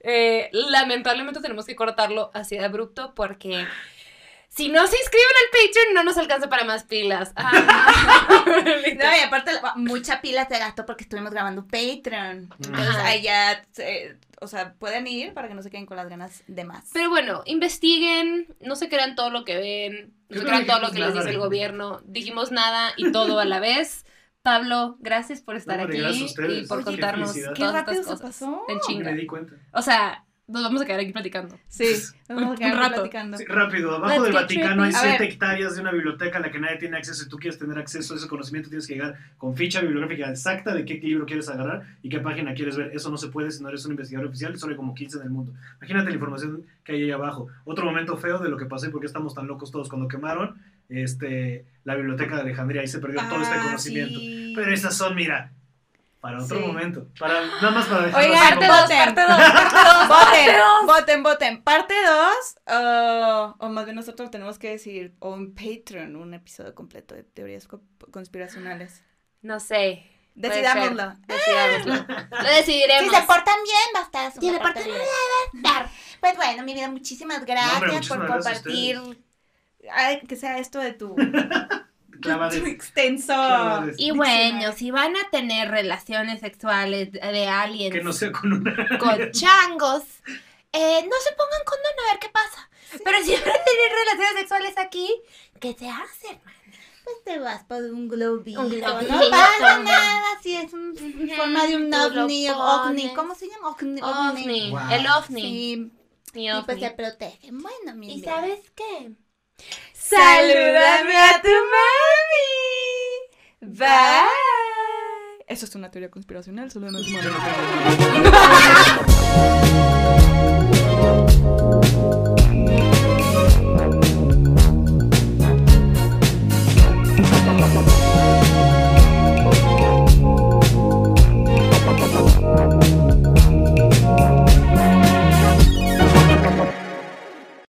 S2: Eh, lamentablemente tenemos que cortarlo así de abrupto porque si no se inscriben al Patreon no nos alcanza para más pilas. Ah.
S1: No, y aparte, mucha pila se gastó porque estuvimos grabando Patreon. Entonces, ya, eh, o sea, pueden ir para que no se queden con las ganas de más.
S2: Pero bueno, investiguen, no se crean todo lo que ven, no se crean todo lo que les dice el
S3: ¿no?
S2: gobierno. Dijimos nada y todo a la vez. Pablo, gracias por estar aquí y por contarnos.
S1: Qué
S2: todas
S1: rápido
S2: estas
S1: se
S2: cosas.
S1: pasó.
S2: En
S3: Me
S2: chinga.
S3: di cuenta.
S2: O sea, nos vamos a quedar aquí platicando.
S1: Sí, nos vamos a quedar
S2: Un rato.
S1: platicando.
S3: Sí, rápido, abajo
S2: Let's
S3: del Vaticano hay
S1: trippy. A
S3: 7
S1: ver.
S3: hectáreas de una biblioteca a la que nadie tiene acceso. Si tú quieres tener acceso a ese conocimiento, tienes que llegar con ficha bibliográfica exacta de qué libro quieres agarrar y qué página quieres ver. Eso no se puede si no eres un investigador oficial y solo hay como 15 en el mundo. Imagínate la información que hay ahí abajo. Otro momento feo de lo que pasó y por qué estamos tan locos todos. Cuando quemaron este, la biblioteca de Alejandría, ahí se perdió todo este
S1: Ah,
S3: conocimiento.
S1: sí.
S3: Pero esas son, mira, para otro
S1: Sí.
S3: momento. Para, nada más para dejarlo
S1: Oigan,
S3: así
S2: Parte
S3: como-
S2: dos, parte dos, parte dos, parte
S1: Voten,
S2: dos.
S1: voten, voten. Parte 2, o más bien nosotros tenemos que decir, o en Patreon, un episodio completo de teorías co- conspiracionales.
S2: No sé.
S1: Decidámoslo.
S2: Decidámoslo. Lo decidiremos.
S1: Si se portan bien, va a estar
S2: Si se portan
S1: bien. Pues bueno, mi vida, muchísimas gracias
S3: hombre,
S1: por
S3: muchísimas gracias a
S1: compartir. Ay, que sea esto de tu,
S3: Clavades.
S1: extenso.
S3: Clavades.
S2: Y bueno, si van a tener relaciones sexuales de aliens
S3: Que no sea con una.
S2: con changos, eh, no se pongan condón a ver qué pasa. Pero si van a tener relaciones sexuales aquí, ¿qué se hace?
S1: Pues te vas por un globito.
S2: Un
S1: No pasa nada si es un- en forma de un ovni.
S2: pones.
S1: ovni. ¿Cómo se llama? Ovni.
S2: OVNI,
S3: Wow.
S2: el OVNI.
S1: Sí, y pues se protegen. Bueno, mi
S2: ¿Y sabes qué?
S1: Salúdame a tu mami. Bye. Eso es una teoría conspiracional, salúdame a tu mami.